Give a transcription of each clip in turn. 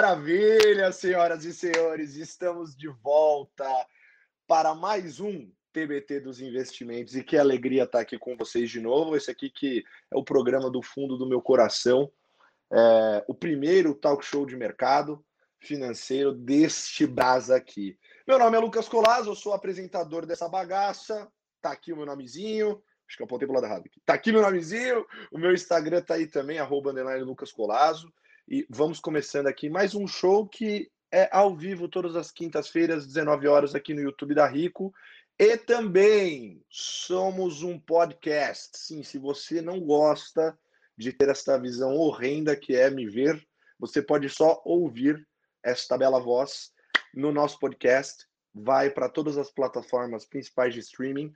Maravilha, senhoras e senhores, estamos de volta para mais um TBT dos investimentos e que alegria estar aqui com vocês de novo. Esse aqui que é o programa do fundo do meu coração, é, o primeiro talk show de mercado financeiro deste brasa aqui. Meu nome é Lucas Colasso, eu sou apresentador dessa bagaça. Tá aqui o meu nomezinho. Acho que eu apontei pro lado errado aqui. Tá aqui meu nomezinho. O meu Instagram tá aí também, arroba Lucas. E vamos começando aqui mais um show que é ao vivo todas as quintas-feiras, 19 horas, aqui no YouTube da Rico. E também somos um podcast. Sim, se você não gosta de ter esta visão horrenda que é me ver, você pode só ouvir esta bela voz no nosso podcast. Vai para todas as plataformas principais de streaming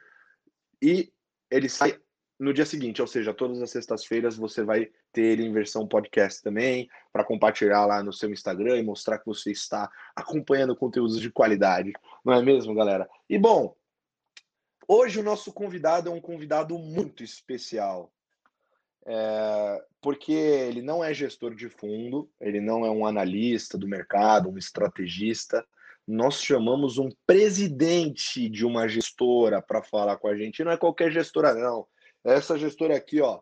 e ele sai no dia seguinte, ou seja, todas as sextas-feiras você vai ter em versão podcast também, para compartilhar lá no seu Instagram e mostrar que você está acompanhando conteúdos de qualidade, não é mesmo, galera? E bom, hoje o nosso convidado é um convidado muito especial, é, porque ele não é gestor de fundo, ele não é um analista do mercado, um estrategista, nós chamamos um presidente de uma gestora para falar com a gente. Não é qualquer gestora, não. Essa gestora aqui, ó,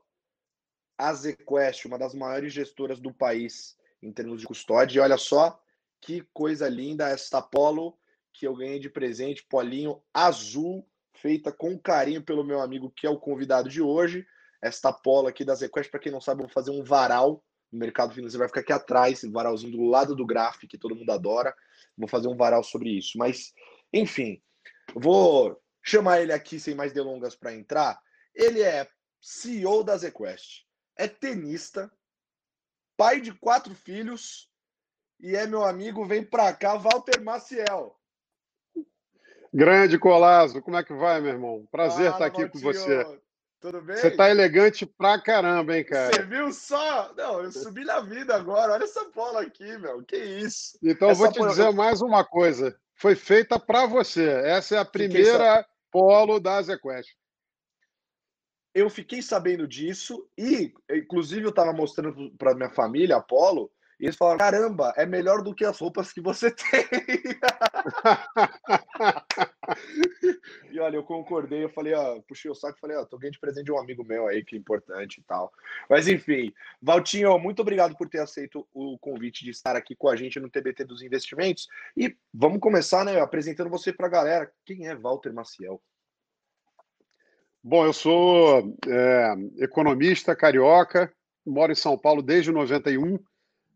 a ZQuest, uma das maiores gestoras do país em termos de custódia. E olha só que coisa linda esta polo que eu ganhei de presente, polinho azul, feita com carinho pelo meu amigo que é o convidado de hoje. Esta polo aqui da ZQuest, para quem não sabe, vou fazer um varal no mercado financeiro, vai ficar aqui atrás, esse varalzinho do lado do gráfico, que todo mundo adora. Vou fazer um varal sobre isso. Mas, enfim, vou chamar ele aqui sem mais delongas para entrar. Ele é CEO da ZQuest, é tenista, pai de quatro filhos e é meu amigo, vem para cá, Walter Maciel. Grande Colazo, como é que vai, meu irmão? Prazer estar aqui com você. Tudo bem? Você tá elegante pra caramba, hein, cara? Você viu só? Não, eu subi na vida agora. Olha essa bola aqui, meu. Que isso? Então, essa eu vou te dizer mais uma coisa. Foi feita para você. Essa é a primeira polo da ZQuest. Eu fiquei sabendo disso e, inclusive, eu estava mostrando para minha família a polo e eles falaram: caramba, é melhor do que as roupas que você tem. e olha, eu concordei, eu falei, ó, puxei o saco e falei, ó, tô ganhando de presente de um amigo meu aí, que é importante e tal. Mas enfim, Valtinho, muito obrigado por ter aceito o convite de estar aqui com a gente no TBT dos investimentos. E vamos começar, né, apresentando você para a galera. Quem é Walter Maciel? Bom, eu sou é, economista carioca, moro em São Paulo desde 91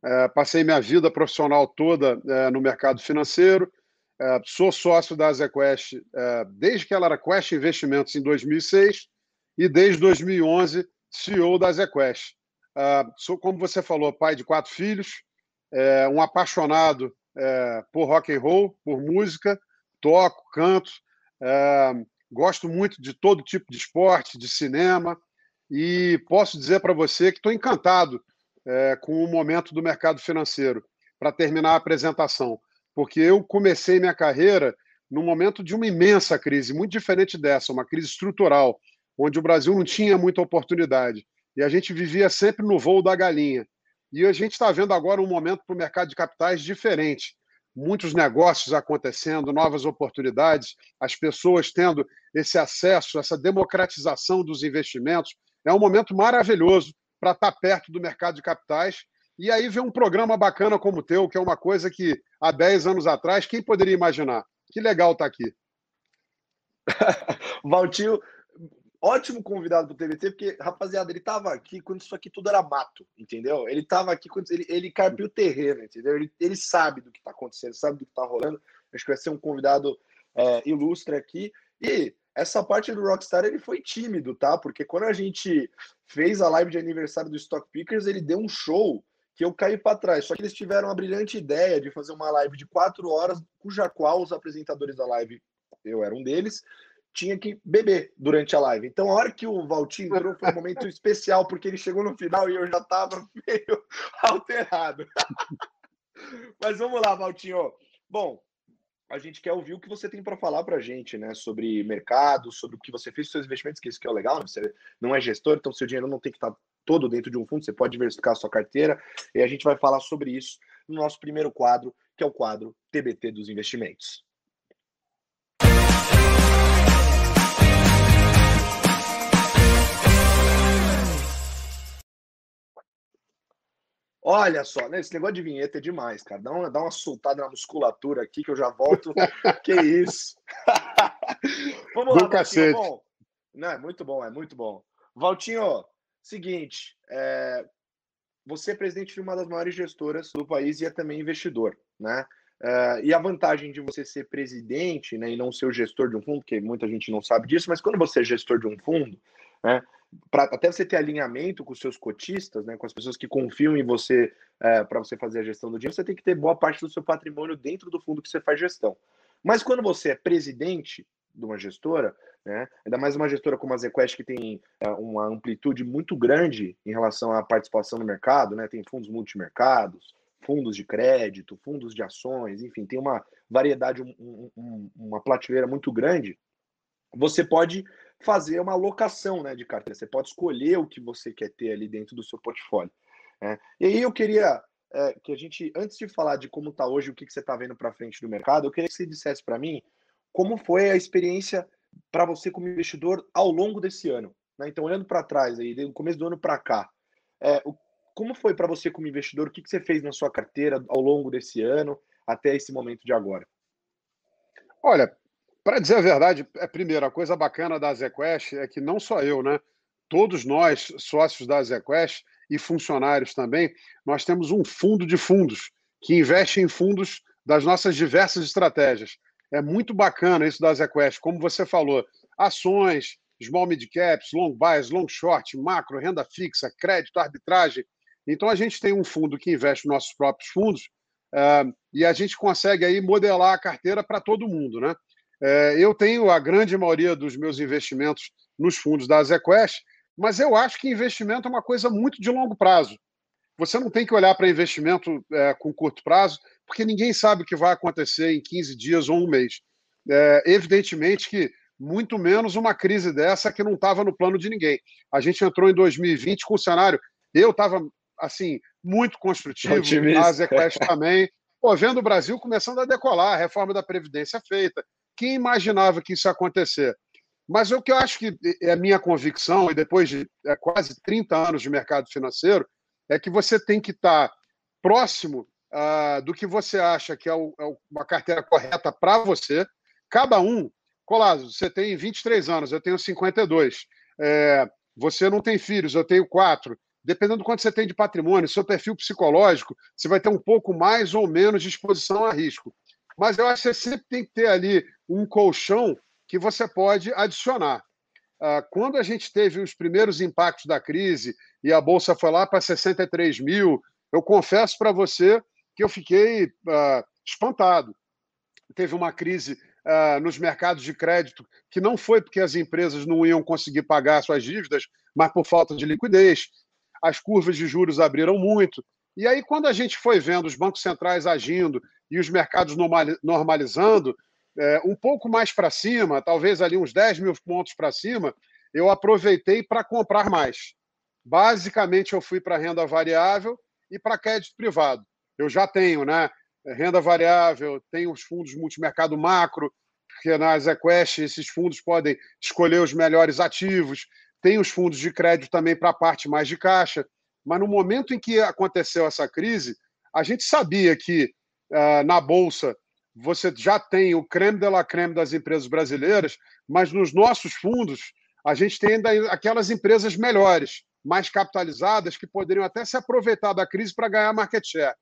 é, passei minha vida profissional toda é, no mercado financeiro. É, sou sócio da ZQuest é, desde que ela era Quest Investimentos em 2006 e desde 2011 CEO da ZQuest. É, sou, como você falou, pai de quatro filhos, um apaixonado por rock and roll, por música, toco, canto, gosto muito de todo tipo de esporte, de cinema e posso dizer para você que estou encantado é, com o momento do mercado financeiro, para terminar a apresentação, porque eu comecei minha carreira no momento de uma imensa crise, muito diferente dessa, uma crise estrutural, onde o Brasil não tinha muita oportunidade. E a gente vivia sempre no voo da galinha. E a gente está vendo agora um momento para o mercado de capitais diferente. Muitos negócios acontecendo, novas oportunidades, as pessoas tendo esse acesso, essa democratização dos investimentos. É um momento maravilhoso para estar perto do mercado de capitais. E aí ver um programa bacana como o teu, que é uma coisa que há 10 anos atrás, quem poderia imaginar? Que legal estar tá aqui. Valtinho, ótimo convidado para o TVT, porque, rapaziada, ele estava aqui quando isso aqui tudo era mato, entendeu? Ele estava aqui quando ele, ele carpiu o terreno, entendeu? Ele, ele sabe do que está acontecendo, sabe do que está rolando. Acho que vai ser um convidado é, ilustre aqui. E essa parte do Rockstar ele foi tímido, tá? Porque quando a gente fez a live de aniversário do Stock Pickers, ele deu um show que eu caí para trás. Só que eles tiveram a brilhante ideia de fazer uma live de quatro horas, cuja qual os apresentadores da live, eu era um deles, tinha que beber durante a live. Então, a hora que o Valtinho entrou foi um momento especial, porque ele chegou no final e eu já estava meio alterado. Mas vamos lá, Valtinho. Bom, a gente quer ouvir o que você tem para falar para a gente, né? Sobre mercado, sobre o que você fez seus investimentos, que isso que é legal, né? você não é gestor, então seu dinheiro não tem que estar todo dentro de um fundo, você pode diversificar a sua carteira, e a gente vai falar sobre isso. no nosso primeiro quadro, que é o quadro TBT dos investimentos. Olha só, né, esse negócio de vinheta é demais, cara. Dá uma, dá uma soltada na musculatura aqui que eu já volto. que isso? Vamos lá, Valtinho. Bom, não, é muito bom, é muito bom. Valtinho, seguinte, é, você é presidente de uma das maiores gestoras do país e é também investidor, né? Uh, e a vantagem de você ser presidente né, e não ser o gestor de um fundo, que muita gente não sabe disso, mas quando você é gestor de um fundo, né, pra, até você ter alinhamento com os seus cotistas, né, com as pessoas que confiam em você uh, para você fazer a gestão do dinheiro, você tem que ter boa parte do seu patrimônio dentro do fundo que você faz gestão. Mas quando você é presidente de uma gestora, né, ainda mais uma gestora como a ZQuest, que tem uh, uma amplitude muito grande em relação à participação no mercado, né, tem fundos multimercados, fundos de crédito, fundos de ações, enfim, tem uma variedade, um, um, uma prateleira muito grande. Você pode fazer uma alocação né, de carteira, você pode escolher o que você quer ter ali dentro do seu portfólio. Né? E aí eu queria é, que a gente, antes de falar de como está hoje, o que, que você está vendo para frente do mercado, eu queria que você dissesse para mim como foi a experiência para você como investidor ao longo desse ano. Né? Então, olhando para trás, aí, do começo do ano para cá, é, o como foi para você como investidor? O que, que você fez na sua carteira ao longo desse ano até esse momento de agora? Olha, para dizer a verdade, é primeiro, a coisa bacana da ZQuest é que não só eu, né? Todos nós, sócios da ZQuest e funcionários também, nós temos um fundo de fundos que investe em fundos das nossas diversas estratégias. É muito bacana isso da ZQuest, como você falou, ações, small mid caps, long buys, long short, macro, renda fixa, crédito, arbitragem, então, a gente tem um fundo que investe nos nossos próprios fundos uh, e a gente consegue aí modelar a carteira para todo mundo. Né? Uh, eu tenho a grande maioria dos meus investimentos nos fundos da ZQuest, mas eu acho que investimento é uma coisa muito de longo prazo. Você não tem que olhar para investimento uh, com curto prazo, porque ninguém sabe o que vai acontecer em 15 dias ou um mês. É, evidentemente que muito menos uma crise dessa que não estava no plano de ninguém. A gente entrou em 2020 com o cenário. Eu estava assim, muito construtivo, a Zequest também. Pô, vendo o Brasil começando a decolar, a reforma da Previdência feita. Quem imaginava que isso ia acontecer? Mas o que eu acho que é a minha convicção, e depois de é, quase 30 anos de mercado financeiro, é que você tem que estar próximo uh, do que você acha que é, o, é uma carteira correta para você. Cada um, Colasso, você tem 23 anos, eu tenho 52. É, você não tem filhos, eu tenho quatro dependendo do quanto você tem de patrimônio, seu perfil psicológico, você vai ter um pouco mais ou menos de exposição a risco. Mas eu acho que você sempre tem que ter ali um colchão que você pode adicionar. Ah, quando a gente teve os primeiros impactos da crise e a bolsa foi lá para 63 mil, eu confesso para você que eu fiquei uh, espantado. Teve uma crise uh, nos mercados de crédito que não foi porque as empresas não iam conseguir pagar suas dívidas, mas por falta de liquidez as curvas de juros abriram muito. E aí, quando a gente foi vendo os bancos centrais agindo e os mercados normalizando, é, um pouco mais para cima, talvez ali uns 10 mil pontos para cima, eu aproveitei para comprar mais. Basicamente, eu fui para renda variável e para crédito privado. Eu já tenho né, renda variável, tenho os fundos multimercado macro, porque na ZQuest esses fundos podem escolher os melhores ativos tem os fundos de crédito também para a parte mais de caixa. Mas no momento em que aconteceu essa crise, a gente sabia que uh, na Bolsa você já tem o creme de la creme das empresas brasileiras, mas nos nossos fundos a gente tem ainda aquelas empresas melhores, mais capitalizadas, que poderiam até se aproveitar da crise para ganhar market share.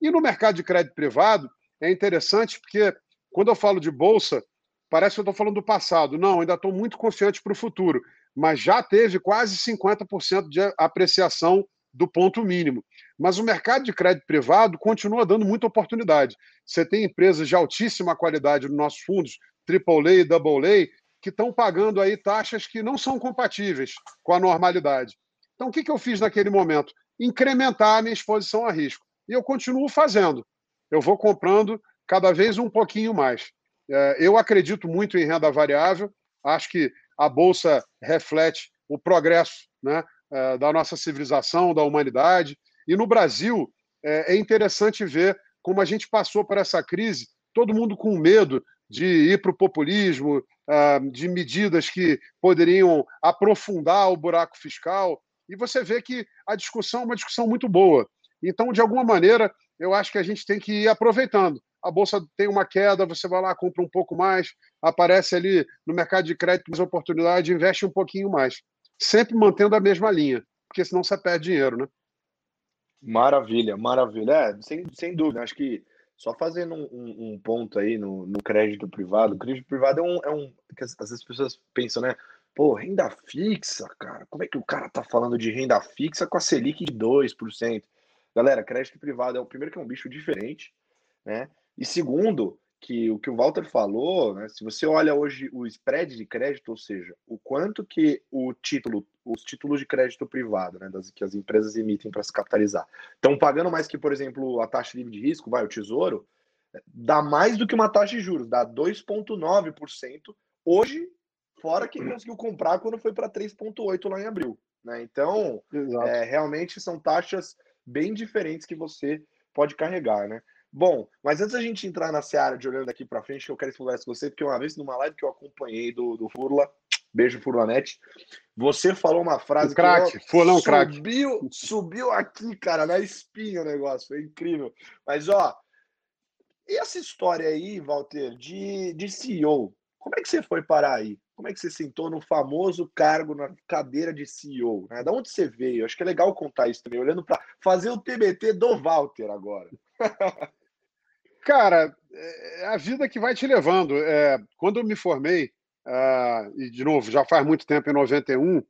E no mercado de crédito privado, é interessante porque quando eu falo de bolsa, parece que eu estou falando do passado. Não, ainda estou muito confiante para o futuro mas já teve quase 50% de apreciação do ponto mínimo. Mas o mercado de crédito privado continua dando muita oportunidade. Você tem empresas de altíssima qualidade nos nossos fundos, AAA e AA, que estão pagando aí taxas que não são compatíveis com a normalidade. Então, o que, eu fiz naquele momento? Incrementar a minha exposição a risco. E eu continuo fazendo. Eu vou comprando cada vez um pouquinho mais. É, eu acredito muito em renda variável. Acho que a Bolsa reflete o progresso né, é, da nossa civilização, da humanidade. E no Brasil, é, é interessante ver como a gente passou por essa crise, todo mundo com medo de ir para o populismo, ah, de medidas que poderiam aprofundar o buraco fiscal. E você vê que a discussão é uma discussão muito boa. Então, de alguma maneira, eu acho que a gente tem que ir aproveitando. A bolsa tem uma queda, você vai lá, compra um pouco mais, aparece ali no mercado de crédito mais oportunidade, investe um pouquinho mais. Sempre mantendo a mesma linha, porque senão você perde dinheiro, né? Maravilha, maravilha. É, sem, sem dúvida. Acho que só fazendo um, um, um ponto aí no, no, crédito privado. O crédito privado é um, é um. que às vezes as pessoas pensam, né? Pô, renda fixa, cara. Como é que o cara tá falando de renda fixa com a Selic de 2%? Galera, crédito privado é o primeiro que é um bicho diferente, né? E segundo, que o que o Walter falou, né, se você olha hoje o spread de crédito, ou seja, o quanto que o título, os títulos de crédito privado, né, das, que as empresas emitem para se capitalizar, estão pagando mais que, por exemplo, a taxa livre de risco, vai, o tesouro, dá mais do que uma taxa de juros, dá 2,9% hoje, fora quem conseguiu comprar quando foi para 3,8% lá em abril. Né? Então, é, realmente são taxas bem diferentes que você pode carregar, né? Bom, mas antes da gente entrar na seara de olhando daqui para frente, que eu quero explorar com você, porque uma vez numa live que eu acompanhei do, do Furla, beijo Furlanete, você falou uma frase o craque, que Furlão subiu, craque. subiu aqui, cara, na espinha o negócio, foi incrível. Mas ó, e essa história aí, Walter, de, de CEO, como é que você foi parar aí? Como é que você sentou no famoso cargo na cadeira de CEO? Né? Da onde você veio? Acho que é legal contar isso também, olhando para fazer o TBT do Walter agora. Cara, é a vida que vai te levando. É, quando eu me formei, uh, e de novo, já faz muito tempo, em 91,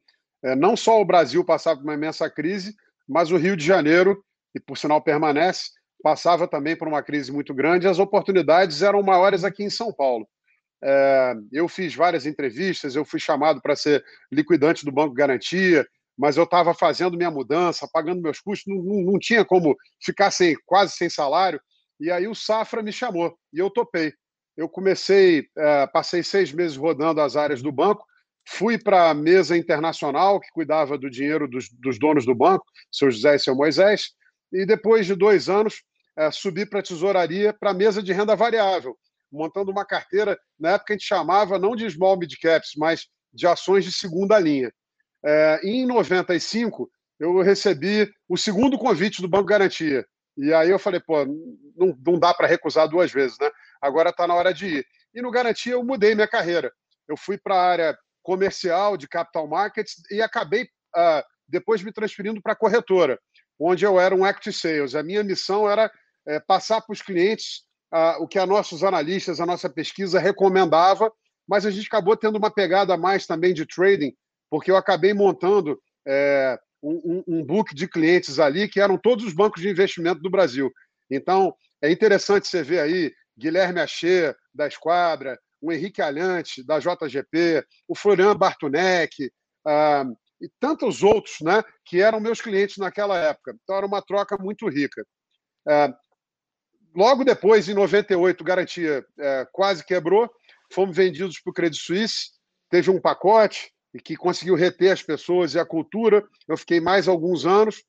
é, não só o Brasil passava por uma imensa crise, mas o Rio de Janeiro, e por sinal permanece, passava também por uma crise muito grande e as oportunidades eram maiores aqui em São Paulo. É, eu fiz várias entrevistas, eu fui chamado para ser liquidante do Banco Garantia, mas eu estava fazendo minha mudança, pagando meus custos, não, não, não tinha como ficar sem, quase sem salário. E aí o Safra me chamou e eu topei. Eu comecei, é, passei seis meses rodando as áreas do banco, fui para a mesa internacional, que cuidava do dinheiro dos, dos, donos do banco, seu José e seu Moisés, e depois de dois anos, é, subi para a tesouraria, para a mesa de renda variável, montando uma carteira, na época a gente chamava não de small mid caps, mas de ações de segunda linha. É, em 95, eu recebi o segundo convite do Banco Garantia. E aí eu falei, pô, não, não dá para recusar duas vezes, né? Agora está na hora de ir. E no Garantia eu mudei minha carreira. Eu fui para a área comercial de capital markets e acabei uh, depois me transferindo para a corretora, onde eu era um equity sales. A minha missão era é, passar para os clientes uh, o que a nossos analistas, a nossa pesquisa recomendava, mas a gente acabou tendo uma pegada mais também de trading, porque eu acabei montando é, um, um, book de clientes ali que eram todos os bancos de investimento do Brasil. Então, é interessante você ver aí Guilherme Achê, da Esquadra, o Henrique Alhante, da JGP, o Florian Bartunek, ah, e tantos outros né, que eram meus clientes naquela época. Então, era uma troca muito rica. Ah, logo depois, em 98, Garantia é, quase quebrou, fomos vendidos para o Credit Suisse, teve um pacote, que conseguiu reter as pessoas e a cultura. Eu fiquei mais alguns anos.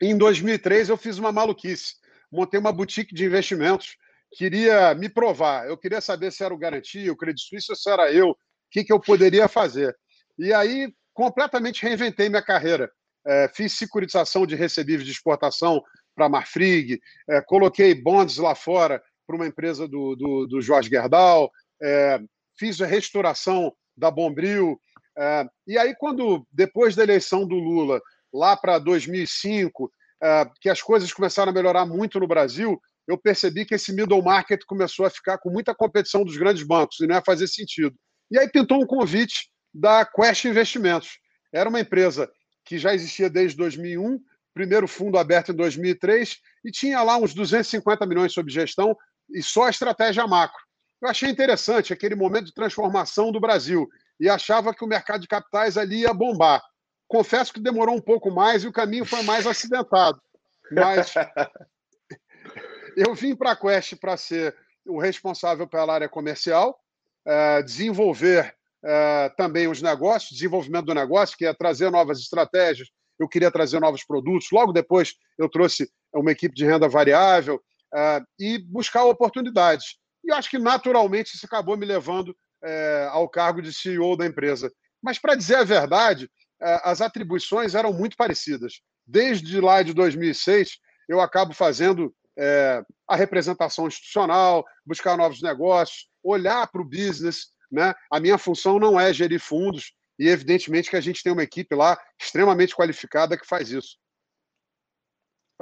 Em 2003, eu fiz uma maluquice. Montei uma boutique de investimentos. Queria me provar. Eu queria saber se era o Garantia, o Credit Suisse se era eu. O que, que eu poderia fazer. E aí, completamente reinventei minha carreira. É, fiz securitização de recebíveis de exportação para a Marfrig, é, coloquei bonds lá fora para uma empresa do, do, do Jorge Gerdau, é, fiz a restauração da Bombril, é, e aí, quando, depois da eleição do Lula, lá para 2005, é, que as coisas começaram a melhorar muito no Brasil, eu percebi que esse middle market começou a ficar com muita competição dos grandes bancos e não ia fazer sentido. E aí pintou um convite da Quest Investimentos. Era uma empresa que já existia desde 2001, primeiro fundo aberto em 2003, e tinha lá uns 250 milhões sob gestão e só a estratégia macro. Eu achei interessante aquele momento de transformação do Brasil e achava que o mercado de capitais ali ia bombar. Confesso que demorou um pouco mais e o caminho foi mais acidentado. Mas eu vim para a Quest para ser o responsável pela área comercial, é, desenvolver é, também os negócios, desenvolvimento do negócio, que é trazer novas estratégias, eu queria trazer novos produtos. Logo depois, eu trouxe uma equipe de renda variável uh, e buscar oportunidades. E acho que naturalmente isso acabou me levando uh, ao cargo de CEO da empresa. Mas, para dizer a verdade, uh, as atribuições eram muito parecidas. Desde lá de 2006, eu acabo fazendo é, a representação institucional, buscar novos negócios, olhar para o business. Né? A minha função não é gerir fundos, e evidentemente que a gente tem uma equipe lá extremamente qualificada que faz isso.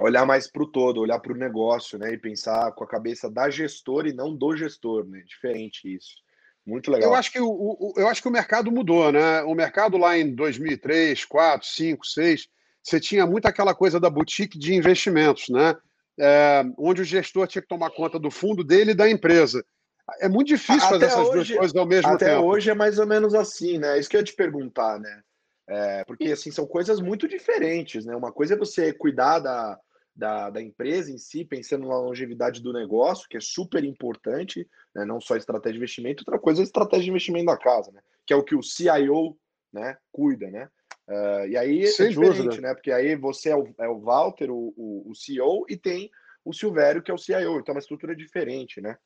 Olhar mais para o todo, olhar para o negócio, né? E pensar com a cabeça da gestora e não do gestor, né? Diferente isso. Muito legal. Eu acho que o, o, eu acho que o mercado mudou, né? O mercado lá em 2003, 4, 5, 6, você tinha muito aquela coisa da boutique de investimentos, né? É, onde o gestor tinha que tomar conta do fundo dele e da empresa. É muito difícil até fazer essas hoje, duas coisas ao mesmo até tempo. Até hoje é mais ou menos assim, né? Isso que eu ia te perguntar, né? É, porque assim são coisas muito diferentes, né? Uma coisa é você cuidar da, da, da, empresa em si, pensando na longevidade do negócio, que é super importante, né? não só estratégia de investimento, outra coisa é estratégia de investimento da casa, né? Que é o que o CIO né, cuida, né? Uh, e aí é Sem é diferente, dúvida. né? Porque aí você é o, é o Walter, o, o, o CEO, e tem o Silvério, que é o CIO. Então é uma estrutura diferente, né?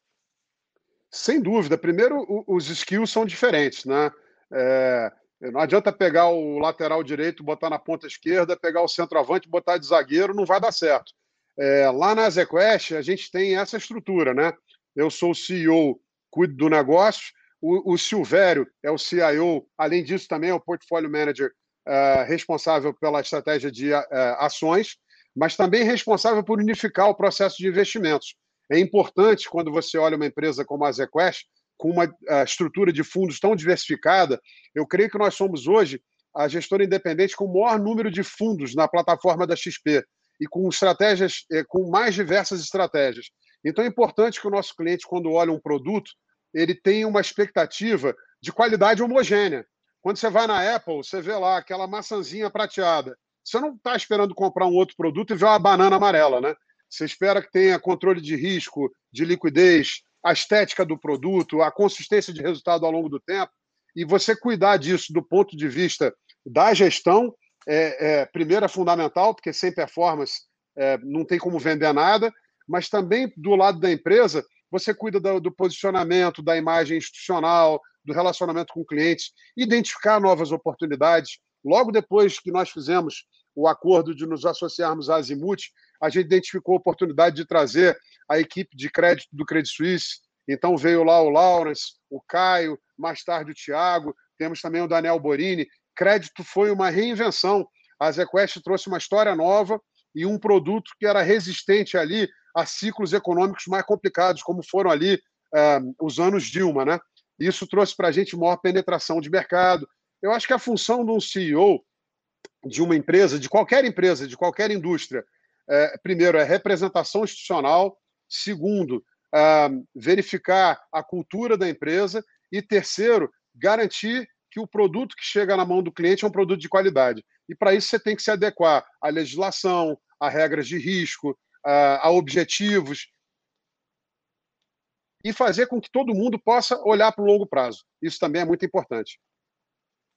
Sem dúvida. Primeiro, os skills são diferentes, né? É, não adianta pegar o lateral direito, botar na ponta esquerda, pegar o centroavante, botar de zagueiro, não vai dar certo. É, lá na ZQuest, a gente tem essa estrutura, né? Eu sou o CEO, cuido do negócio, o, o Silvério é o CIO, além disso, também é o Portfolio Manager uh, responsável pela estratégia de uh, ações, mas também responsável por unificar o processo de investimentos. É importante, quando você olha uma empresa como a ZQuest, com uma estrutura de fundos tão diversificada, eu creio que nós somos hoje a gestora independente com o maior número de fundos na plataforma da XP e com estratégias, eh, com mais diversas estratégias. Então é importante que o nosso cliente, quando olha um produto, ele tem uma expectativa de qualidade homogênea. Quando você vai na Apple, você vê lá aquela maçãzinha prateada. Você não está esperando comprar um outro produto e ver uma banana amarela, né? Você espera que tenha controle de risco, de liquidez, a estética do produto, a consistência de resultado ao longo do tempo. E você cuidar disso do ponto de vista da gestão, é, é primeiro é fundamental, porque sem performance é, não tem como vender nada, mas também do lado da empresa, você cuida do, do posicionamento, da imagem institucional, do relacionamento com clientes, identificar novas oportunidades. Logo depois que nós fizemos o acordo de nos associarmos à Azimuth, a gente identificou a oportunidade de trazer a equipe de crédito do Credit Suisse. Então veio lá o Lawrence, o Caio, mais tarde o Thiago, temos também o Daniel Borini. Crédito foi uma reinvenção. A ZQuest trouxe uma história nova e um produto que era resistente ali a ciclos econômicos mais complicados, como foram ali uh, os anos Dilma, né? Isso trouxe para a gente maior penetração de mercado. Eu acho que a função de um CEO de uma empresa, de qualquer empresa, de qualquer indústria, é, primeiro, é representação institucional, segundo, é, verificar a cultura da empresa e terceiro, garantir que o produto que chega na mão do cliente é um produto de qualidade. E para isso você tem que se adequar à legislação, a regras de risco, a, a objetivos e fazer com que todo mundo possa olhar para o longo prazo. Isso também é muito importante.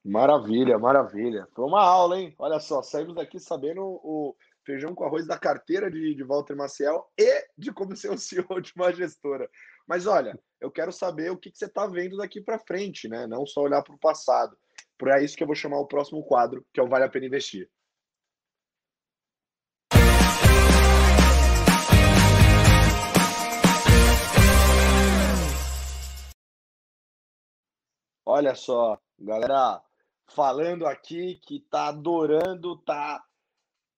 Maravilha, maravilha. Foi uma aula, hein? Olha só, saímos daqui sabendo o feijão com arroz da carteira de, de Walter Maciel e de como ser o CEO de uma gestora. Mas olha, eu quero saber o que, que você está vendo daqui para frente, né? Não só olhar para o passado. Por é isso que eu vou chamar o próximo quadro, que é o Vale a Pena Investir. Olha só, galera falando aqui que tá adorando, tá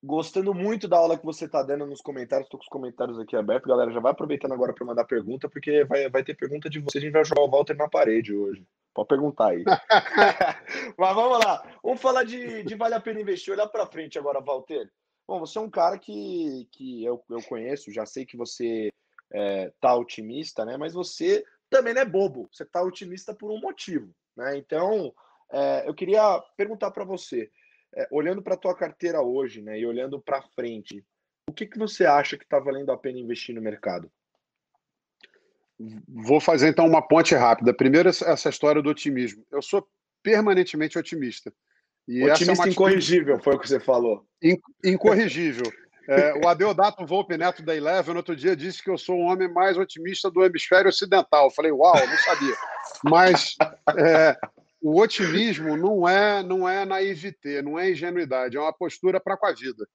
gostando muito da aula que você está dando nos comentários. Estou com os comentários aqui abertos, galera. Já vai aproveitando agora para mandar pergunta, porque vai, vai ter pergunta de você. A gente vai jogar o Walter na parede hoje. Pode perguntar aí. Mas vamos lá. Vamos falar de, de vale a pena investir. Olhar para frente agora, Walter. Bom, você é um cara que, que eu, eu conheço, já sei que você é, tá otimista, né? Mas você também não é bobo. Você tá otimista por um motivo, né? Então, é, eu queria perguntar para você é, olhando para a tua carteira hoje, né, e olhando para frente, o que, que você acha que está valendo a pena investir no mercado? Vou fazer então uma ponte rápida. Primeiro, essa história do otimismo. Eu sou permanentemente otimista. E Otimista é incorrigível, foi o que você falou. Incorrigível. É, o Adeodato Volpe Neto da Eleven, no outro dia, disse que eu sou o homem mais otimista do hemisfério ocidental. Eu falei, uau, não sabia. Mas é, o otimismo não é, não é naivete, não é ingenuidade, é uma postura para com a vida.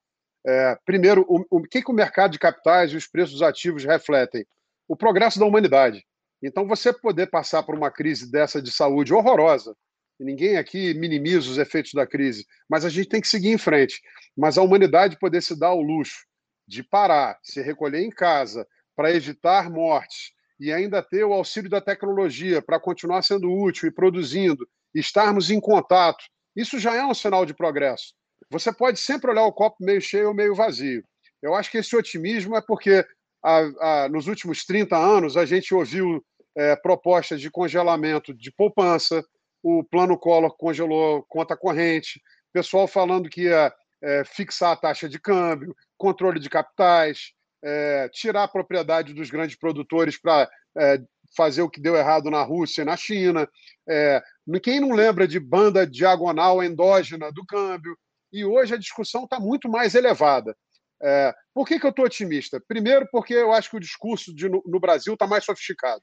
É, primeiro, o, o que, que o mercado de capitais e os preços ativos refletem? O progresso da humanidade. Então, você poder passar por uma crise dessa de saúde horrorosa, ninguém aqui minimiza os efeitos da crise, mas a gente tem que seguir em frente. Mas a humanidade poder se dar o luxo de parar, se recolher em casa para evitar mortes e ainda ter o auxílio da tecnologia para continuar sendo útil e produzindo, estarmos em contato, isso já é um sinal de progresso. Você pode sempre olhar o copo meio cheio ou meio vazio. Eu acho que esse otimismo é porque a, a, nos últimos 30 anos a gente ouviu é, propostas de congelamento de poupança, o plano Collor congelou conta corrente, pessoal falando que ia é, fixar a taxa de câmbio, controle de capitais, é, tirar a propriedade dos grandes produtores para é, fazer o que deu errado na Rússia e na China. É, quem não lembra de banda diagonal endógena do câmbio? E hoje a discussão está muito mais elevada. É, por que, que eu estou otimista? Primeiro, porque eu acho que o discurso de, no, no Brasil está mais sofisticado.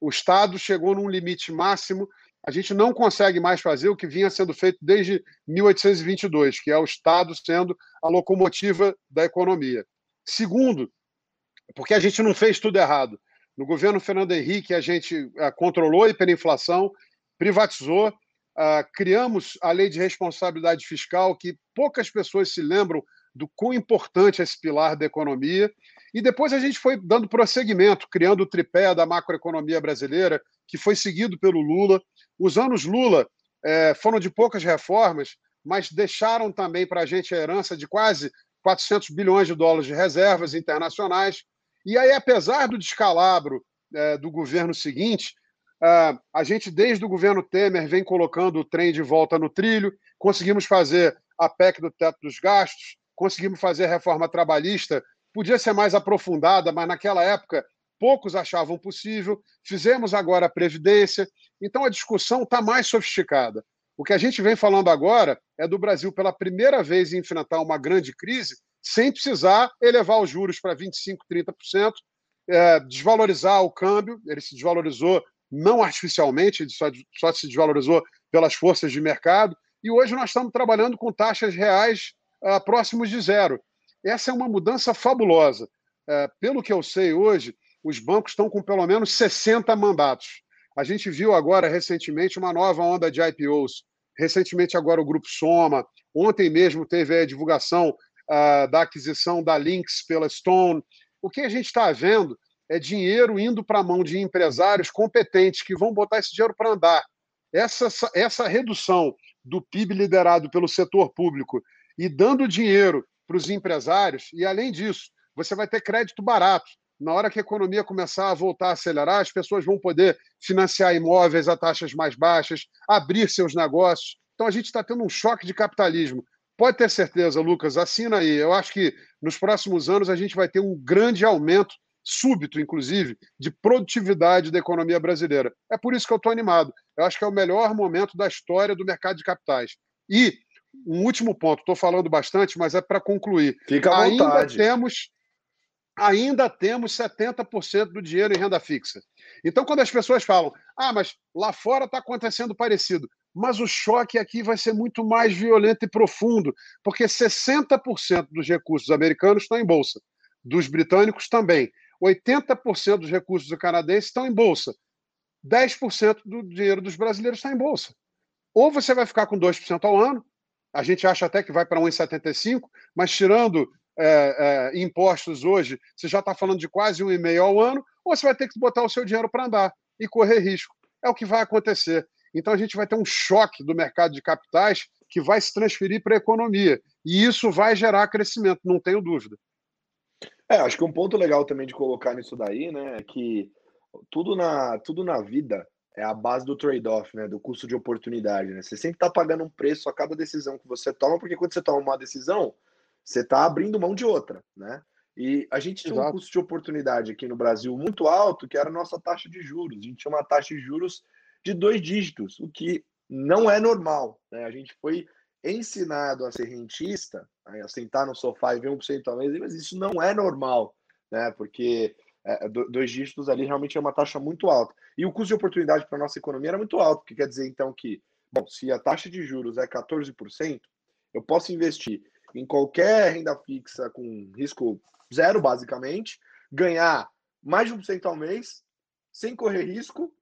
O Estado chegou num limite máximo a gente não consegue mais fazer o que vinha sendo feito desde 1822, que é o Estado sendo a locomotiva da economia. Segundo, porque a gente não fez tudo errado. No governo Fernando Henrique, a gente uh, controlou a hiperinflação, privatizou, uh, criamos a lei de responsabilidade fiscal, que poucas pessoas se lembram do quão importante é esse pilar da economia. E depois a gente foi dando prosseguimento, criando o tripé da macroeconomia brasileira, que foi seguido pelo Lula. Os anos Lula é, foram de poucas reformas, mas deixaram também para a gente a herança de quase 400 bilhões de dólares de reservas internacionais. E aí, apesar do descalabro é, do governo seguinte, é, a gente, desde o governo Temer, vem colocando o trem de volta no trilho, conseguimos fazer a PEC do teto dos gastos, conseguimos fazer a reforma trabalhista, podia ser mais aprofundada, mas naquela época poucos achavam possível. Fizemos agora a Previdência, então a discussão está mais sofisticada. O que a gente vem falando agora é do Brasil, pela primeira vez, enfrentar uma grande crise sem precisar elevar os juros para 25%, 30%, é, desvalorizar o câmbio, ele se desvalorizou não artificialmente, ele só, só se desvalorizou pelas forças de mercado, e hoje nós estamos trabalhando com taxas reais uh, próximos de zero. Essa é uma mudança fabulosa. Uh, pelo que eu sei hoje, os bancos estão com pelo menos 60 mandatos. A gente viu agora, recentemente, uma nova onda de IPOs. Recentemente, agora, o Grupo Soma. Ontem mesmo teve a divulgação uh, da aquisição da Lynx pela Stone. O que a gente está vendo é dinheiro indo para a mão de empresários competentes que vão botar esse dinheiro para andar. Essa, essa redução do PIB liderado pelo setor público e dando dinheiro para os empresários, e além disso, você vai ter crédito barato na hora que a economia começar a voltar a acelerar, as pessoas vão poder financiar imóveis a taxas mais baixas, abrir seus negócios. Então a gente está tendo um choque de capitalismo. Pode ter certeza, Lucas, assina aí. Eu acho que nos próximos anos a gente vai ter um grande aumento, súbito, inclusive, de produtividade da economia brasileira. É por isso que eu estou animado. Eu acho que é o melhor momento da história do mercado de capitais. E um último ponto, estou falando bastante, mas é para concluir. Fica à Ainda vontade. temos ainda temos 70% do dinheiro em renda fixa. Então, quando as pessoas falam, ah, mas lá fora está acontecendo parecido, mas o choque aqui vai ser muito mais violento e profundo, porque 60% dos recursos americanos estão em bolsa, dos britânicos também. 80% dos recursos canadenses estão em bolsa. 10% do dinheiro dos brasileiros está em bolsa. Ou você vai ficar com 2% ao ano, a gente acha até que vai para 1,75, mas tirando é, é, impostos hoje, você já está falando de quase um e meio ao ano, ou você vai ter que botar o seu dinheiro para andar e correr risco. É o que vai acontecer. Então a gente vai ter um choque do mercado de capitais que vai se transferir para a economia. E isso vai gerar crescimento, não tenho dúvida. É, acho que um ponto legal também de colocar nisso daí, né, é que tudo na, tudo na vida é a base do trade-off, né, do custo de oportunidade, né? Você sempre está pagando um preço a cada decisão que você toma, porque quando você toma uma decisão, você está abrindo mão de outra, né? E a gente tinha Exato. um custo de oportunidade aqui no Brasil muito alto, que era a nossa taxa de juros. A gente tinha uma taxa de juros de dois dígitos, o que não é normal. Né? A gente foi ensinado a ser rentista, a sentar no sofá e ver 1% ao mês, mas isso não é normal, né? Porque é, dois dígitos ali realmente é uma taxa muito alta. E o custo de oportunidade para a nossa economia era muito alto, que quer dizer então que, bom, se a taxa de juros é 14%, eu posso investir em qualquer renda fixa com risco zero, basicamente, ganhar mais de 1% ao mês, sem correr risco,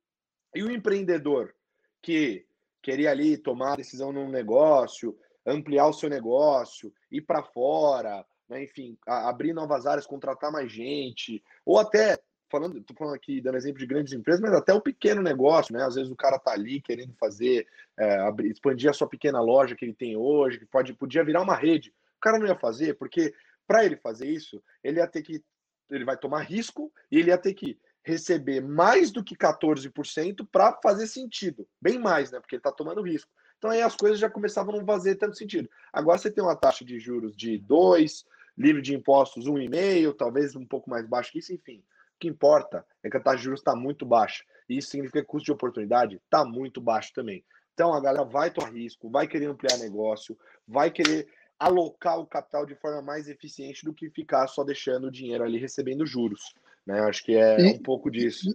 e o empreendedor que queria ali tomar decisão num negócio, ampliar o seu negócio, ir para fora, né, enfim, abrir novas áreas, contratar mais gente, ou até falando, tô falando aqui dando exemplo de grandes empresas, mas até o pequeno negócio, né? Às vezes o cara tá ali querendo fazer, é, abrir, expandir a sua pequena loja que ele tem hoje, que pode podia virar uma rede. O cara não ia fazer, porque para ele fazer isso, ele ia ter que ele vai tomar risco e ele ia ter que receber mais do que 14% para fazer sentido. Bem mais, né? Porque ele está tomando risco. Então aí as coisas já começavam a não fazer tanto sentido. Agora você tem uma taxa de juros de 2, livre de impostos 1,5, talvez um pouco mais baixo que isso, enfim. O que importa é que a taxa de juros está muito baixa. E isso significa que o custo de oportunidade está muito baixo também. Então a galera vai tomar risco, vai querer ampliar negócio, vai querer alocar o capital de forma mais eficiente do que ficar só deixando o dinheiro ali recebendo juros. Né? Acho que é e, um pouco disso.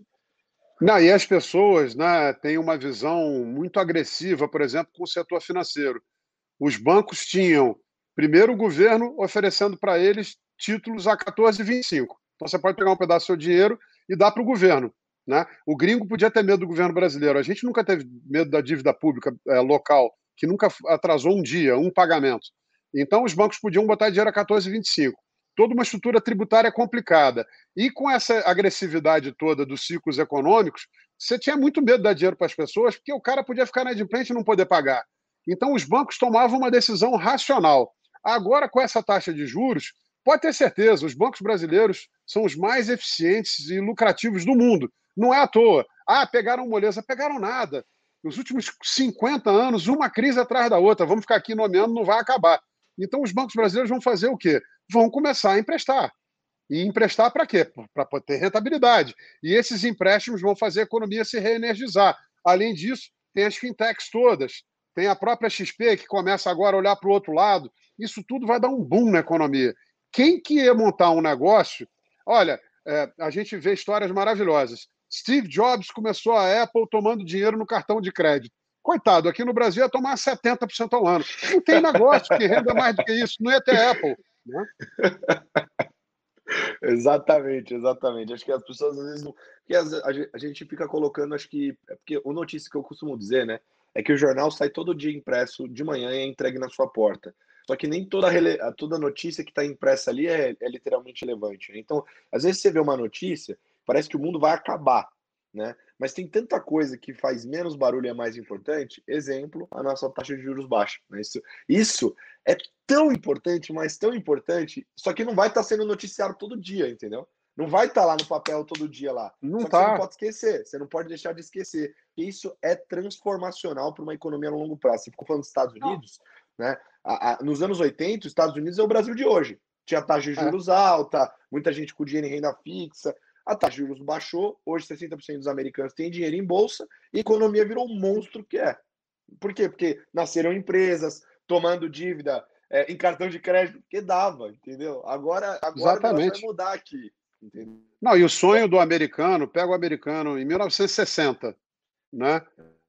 Não, e as pessoas né, têm uma visão muito agressiva, por exemplo, com o setor financeiro. Os bancos tinham, primeiro, o governo oferecendo para eles títulos a 14,25. Então você pode pegar um pedaço do seu dinheiro e dar para o governo. Né? O gringo podia ter medo do governo brasileiro. A gente nunca teve medo da dívida pública é, local, que nunca atrasou um dia, um pagamento. Então, os bancos podiam botar dinheiro a 14,25. Toda uma estrutura tributária complicada. E com essa agressividade toda dos ciclos econômicos, você tinha muito medo de dar dinheiro para as pessoas, porque o cara podia ficar inadimplente e não poder pagar. Então, os bancos tomavam uma decisão racional. Agora, com essa taxa de juros, pode ter certeza, os bancos brasileiros são os mais eficientes e lucrativos do mundo. Não é à toa. Ah, pegaram moleza. Pegaram nada. Nos últimos 50 anos, uma crise atrás da outra. Vamos ficar aqui nomeando, não vai acabar. Então, os bancos brasileiros vão fazer o quê? Vão começar a emprestar. E emprestar para quê? Para ter rentabilidade. E esses empréstimos vão fazer a economia se reenergizar. Além disso, tem as fintechs todas, tem a própria XP que começa agora a olhar para o outro lado. Isso tudo vai dar um boom na economia. Quem que ia montar um negócio? Olha, é, a gente vê histórias maravilhosas. Steve Jobs começou a Apple tomando dinheiro no cartão de crédito. Coitado, aqui no Brasil ia tomar 70% ao ano. Não tem negócio que renda mais do que isso, não ia ter Apple. Né? exatamente, exatamente. Acho que as pessoas às vezes não. Porque a gente fica colocando, acho que. É porque o notícia que eu costumo dizer, né? É que o jornal sai todo dia impresso de manhã e é entregue na sua porta. Só que nem toda, rele... toda notícia que está impressa ali é, é literalmente relevante. Né? Então, às vezes você vê uma notícia, parece que o mundo vai acabar né? Mas tem tanta coisa que faz menos barulho e é mais importante. Exemplo, a nossa taxa de juros baixa. Né? Isso, isso é tão importante, mas tão importante, só que não vai estar tá sendo noticiado todo dia, entendeu? Não vai estar tá lá no papel todo dia lá. Não só tá. Você não pode esquecer, você não pode deixar de esquecer. Isso é transformacional para uma economia a longo prazo. Você ficou falando dos Estados Unidos, não. né? A, a, nos anos 80, os Estados Unidos é o Brasil de hoje. Tinha taxa de é. juros é. alta, muita gente com dinheiro em renda fixa, a taxa de juros baixou, hoje 60% dos americanos têm dinheiro em bolsa e a economia virou um monstro que é. Por quê? Porque nasceram empresas tomando dívida é, em cartão de crédito, porque dava, entendeu? Agora, agora vai mudar aqui. Entendeu? Não, e o sonho do americano, pega o americano em 1960, né?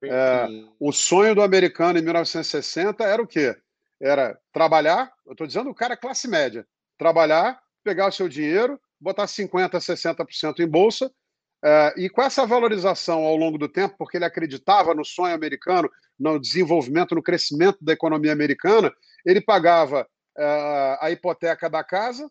É, o sonho do americano em 1960 era o quê? Era trabalhar, eu estou dizendo o cara classe média, trabalhar, pegar o seu dinheiro, botar 50%, 60% em bolsa, uh, e com essa valorização ao longo do tempo, porque ele acreditava no sonho americano, no desenvolvimento, no crescimento da economia americana, ele pagava uh, a hipoteca da casa,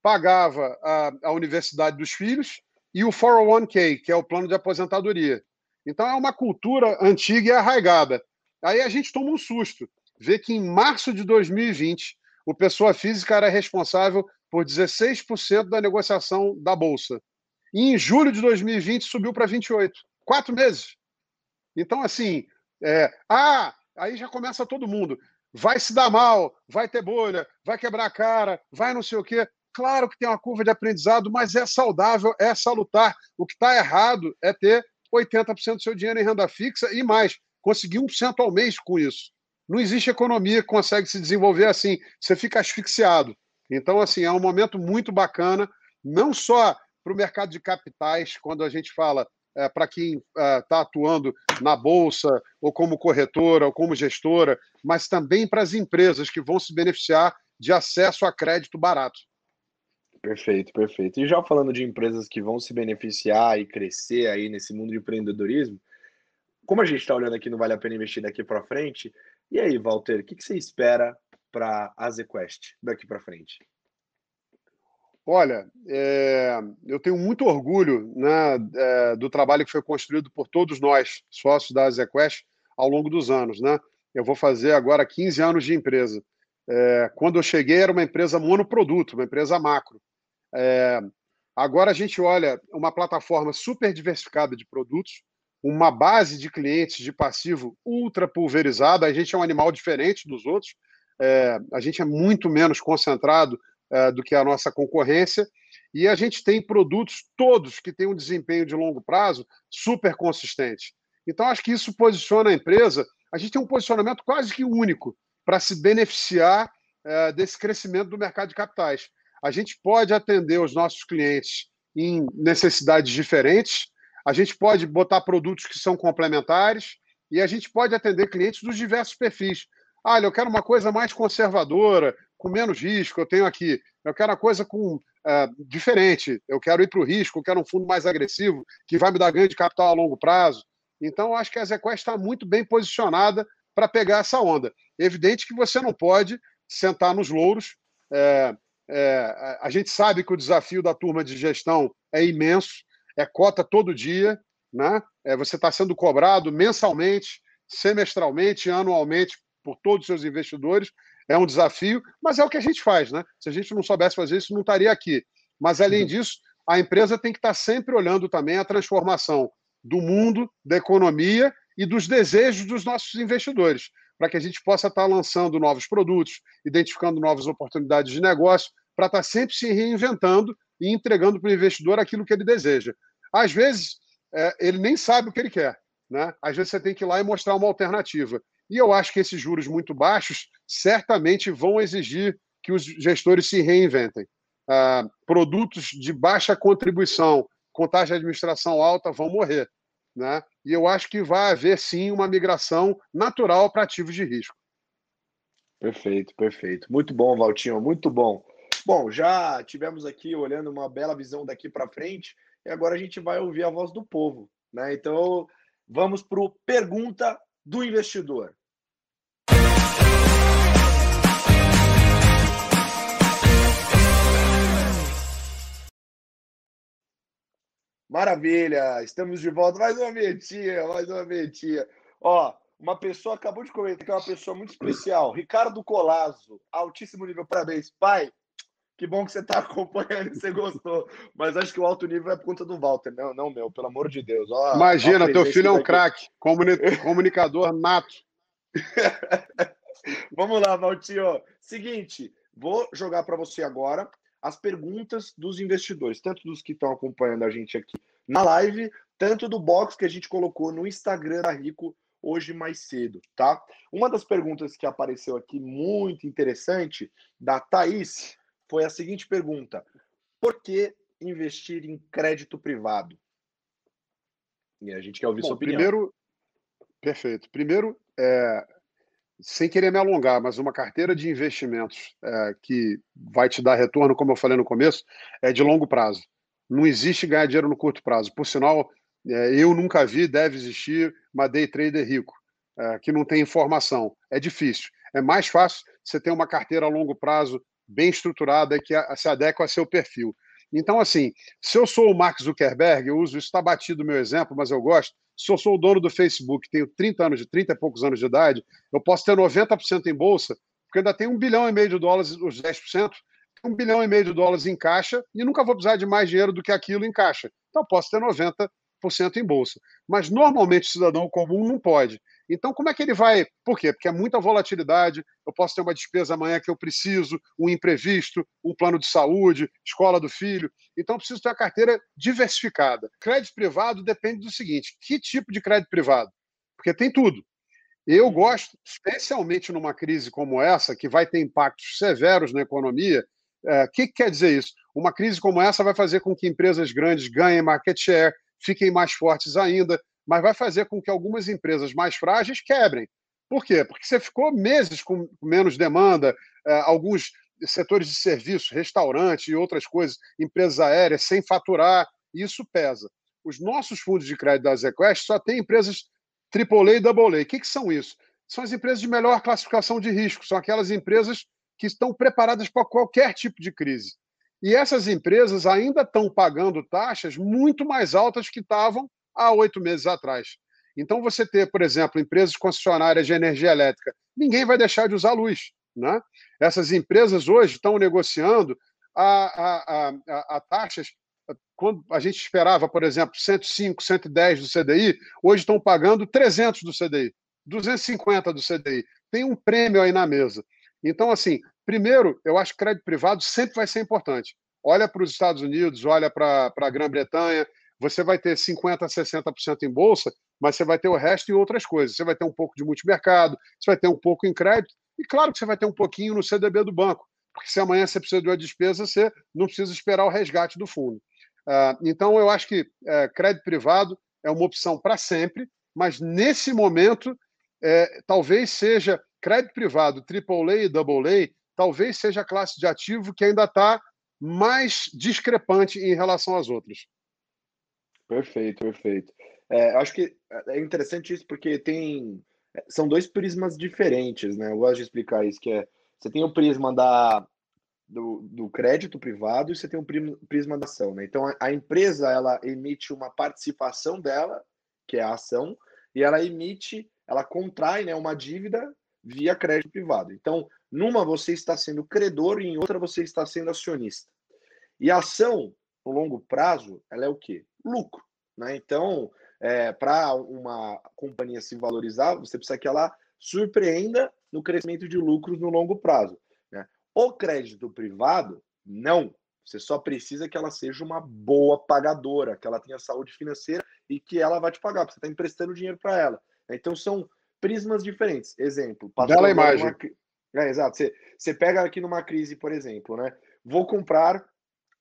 pagava a, a universidade dos filhos e o 401k, que é o plano de aposentadoria. Então é uma cultura antiga e arraigada. Aí a gente toma um susto, vê que em março de 2020 o pessoa física era responsável por 16% da negociação da Bolsa. E em julho de 2020 subiu para 28%. Quatro meses. Então, assim, é, ah, aí já começa todo mundo. Vai se dar mal, vai ter bolha, vai quebrar a cara, vai não sei o quê. Claro que tem uma curva de aprendizado, mas é saudável, é salutar. O que está errado é ter 80% do seu dinheiro em renda fixa e mais, conseguir 1% ao mês com isso. Não existe economia que consegue se desenvolver assim. Você fica asfixiado. Então, assim, é um momento muito bacana, não só para o mercado de capitais, quando a gente fala é, para quem está é, atuando na bolsa, ou como corretora, ou como gestora, mas também para as empresas que vão se beneficiar de acesso a crédito barato. Perfeito, perfeito. E já falando de empresas que vão se beneficiar e crescer aí nesse mundo de empreendedorismo, como a gente está olhando aqui no Vale a Pena Investir daqui para frente, e aí, Walter, o que, que você espera para a ZQuest daqui para frente? Olha, é, eu tenho muito orgulho né, é, do trabalho que foi construído por todos nós, sócios da ZQuest, ao longo dos anos. Né? Eu vou fazer agora 15 anos de empresa. É, quando eu cheguei, era uma empresa monoproduto, uma empresa macro. É, agora a gente olha uma plataforma super diversificada de produtos, uma base de clientes de passivo ultra pulverizada. A gente é um animal diferente dos outros. É, a gente é muito menos concentrado é, do que a nossa concorrência. E a gente tem produtos todos que têm um desempenho de longo prazo super consistente. Então, acho que isso posiciona a empresa. A gente tem um posicionamento quase que único para se beneficiar é, desse crescimento do mercado de capitais. A gente pode atender os nossos clientes em necessidades diferentes, a gente pode botar produtos que são complementares e a gente pode atender clientes dos diversos perfis. Ah, eu quero uma coisa mais conservadora, com menos risco, eu tenho aqui. Eu quero uma coisa com é, diferente, eu quero ir para o risco, eu quero um fundo mais agressivo, que vai me dar ganho de capital a longo prazo. Então, eu acho que a ZQuest está muito bem posicionada para pegar essa onda. Evidente que você não pode sentar nos louros. É, é, a gente sabe que o desafio da turma de gestão é imenso, é cota todo dia, né? É, você está sendo cobrado mensalmente, semestralmente, anualmente por todos os seus investidores. É um desafio, mas é o que a gente faz, né? Se a gente não soubesse fazer isso, não estaria aqui. Mas, além disso, a empresa tem que estar sempre olhando também a transformação do mundo, da economia e dos desejos dos nossos investidores, para que a gente possa estar lançando novos produtos, identificando novas oportunidades de negócio, para estar sempre se reinventando e entregando para o investidor aquilo que ele deseja. Às vezes, é, ele nem sabe o que ele quer. Né? Às vezes, você tem que ir lá e mostrar uma alternativa. E eu acho que esses juros muito baixos certamente vão exigir que os gestores se reinventem. Ah, produtos de baixa contribuição, com taxa de administração alta, vão morrer. Né? E eu acho que vai haver sim uma migração natural para ativos de risco. Perfeito, perfeito. Muito bom, Valtinho, muito bom. Bom, já tivemos aqui olhando uma bela visão daqui para frente e agora a gente vai ouvir a voz do povo, né? Então, vamos para o pergunta do investidor. Maravilha, estamos de volta. Mais uma metinha, mais uma metinha. Ó, uma pessoa acabou de comentar que é uma pessoa muito especial. Ricardo Colazo, altíssimo nível. Parabéns, pai. Que bom que você está acompanhando e você gostou. Mas acho que o alto nível é por conta do Walter, não, não meu, pelo amor de Deus. Ó, Imagina, teu filho é um craque, comuni comunicador nato. Vamos lá, Valtinho. Seguinte, vou jogar para você agora as perguntas dos investidores, tanto dos que estão acompanhando a gente aqui na live, tanto do box que a gente colocou no Instagram da Rico hoje mais cedo, tá? Uma das perguntas que apareceu aqui muito interessante da Thaís foi a seguinte pergunta: por que investir em crédito privado? E a gente quer ouvir Bom, sua opinião. Primeiro, perfeito. Primeiro, é, sem querer me alongar, mas uma carteira de investimentos é, que vai te dar retorno, como eu falei no começo, é de longo prazo. Não existe ganhar dinheiro no curto prazo. Por sinal, é, eu nunca vi, deve existir, uma day trader rico, é, que não tem informação. É difícil. É mais fácil você ter uma carteira a longo prazo bem estruturada que se adequa ao seu perfil. Então, assim, se eu sou o Mark Zuckerberg, eu uso isso, está batido o meu exemplo, mas eu gosto. Se eu sou o dono do Facebook, tenho 30 anos, de 30 e poucos anos de idade, eu posso ter 90% em bolsa, porque ainda tem um bilhão e meio de dólares, os 10%, um bilhão e meio de dólares em caixa e nunca vou precisar de mais dinheiro do que aquilo em caixa. Então, posso ter 90% em bolsa. Mas normalmente o cidadão comum não pode. Então, como é que ele vai? Por quê? Porque é muita volatilidade. Eu posso ter uma despesa amanhã que eu preciso, um imprevisto, um plano de saúde, escola do filho. Então, eu preciso ter uma carteira diversificada. Crédito privado depende do seguinte: que tipo de crédito privado? Porque tem tudo. Eu gosto, especialmente numa crise como essa, que vai ter impactos severos na economia. O é, que, que quer dizer isso? Uma crise como essa vai fazer com que empresas grandes ganhem market share, fiquem mais fortes ainda, mas vai fazer com que algumas empresas mais frágeis quebrem. Por quê? Porque você ficou meses com menos demanda, é, alguns setores de serviço, restaurante e outras coisas, empresas aéreas sem faturar, isso pesa. Os nossos fundos de crédito da ZQuest só têm empresas AAA e AA. O que, que são isso? São as empresas de melhor classificação de risco, são aquelas empresas que estão preparadas para qualquer tipo de crise. E essas empresas ainda estão pagando taxas muito mais altas que estavam há oito meses atrás. Então, você ter, por exemplo, empresas concessionárias de energia elétrica, ninguém vai deixar de usar luz. Né? Essas empresas hoje estão negociando a, a, a, a taxas quando a gente esperava, por exemplo, 105, 110 do CDI, hoje estão pagando 300 do CDI, 250 do CDI. Tem um prêmio aí na mesa. Então, assim, primeiro, eu acho que crédito privado sempre vai ser importante. Olha para os Estados Unidos, olha para a Grã-Bretanha, você vai ter 50% a 60% em bolsa, mas você vai ter o resto em outras coisas. Você vai ter um pouco de multimercado, você vai ter um pouco em crédito, e claro que você vai ter um pouquinho no CDB do banco, porque se amanhã você precisa de uma despesa, você não precisa esperar o resgate do fundo. Uh, então, eu acho que uh, crédito privado é uma opção para sempre, mas nesse momento, é, talvez seja crédito privado, AAA e AA, talvez seja a classe de ativo que ainda está mais discrepante em relação às outras. Perfeito, perfeito. É, acho que é interessante isso porque tem são dois prismas diferentes, né? Eu gosto de explicar isso que é você tem o prisma da do, do crédito privado e você tem um prisma da ação. Né? Então, a, a, empresa ela emite uma participação dela, que é a ação, e ela emite, ela contrai né, uma dívida via crédito privado. Então, numa você está sendo credor e em outra você está sendo acionista. E a ação, no longo prazo, ela é o quê? Lucro. Né? Então, é, para uma companhia se valorizar, você precisa que ela surpreenda no crescimento de lucros no longo prazo. O crédito privado, não. Você só precisa que ela seja uma boa pagadora, que ela tenha saúde financeira e que ela vai te pagar, porque você está emprestando dinheiro para ela. Então são prismas diferentes. Exemplo, Bela imagem. Uma... É, exato. Você, você pega aqui numa crise, por exemplo, né? Vou comprar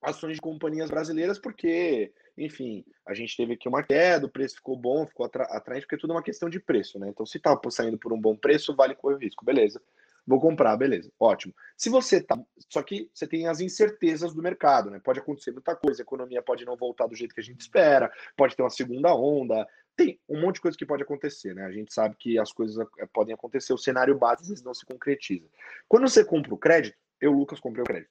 ações de companhias brasileiras porque, enfim, a gente teve aqui uma queda, o preço ficou bom, ficou atraente, porque tudo é uma questão de preço, né? Então, se está saindo por um bom preço, vale correr o risco, beleza. Vou comprar, beleza, ótimo. Se você tá. Só que você tem as incertezas do mercado, né? Pode acontecer muita coisa, a economia pode não voltar do jeito que a gente espera, pode ter uma segunda onda, tem um monte de coisa que pode acontecer, né? A gente sabe que as coisas podem acontecer, o cenário base às vezes não se concretiza. Quando você compra o crédito, eu, Lucas, comprei o crédito.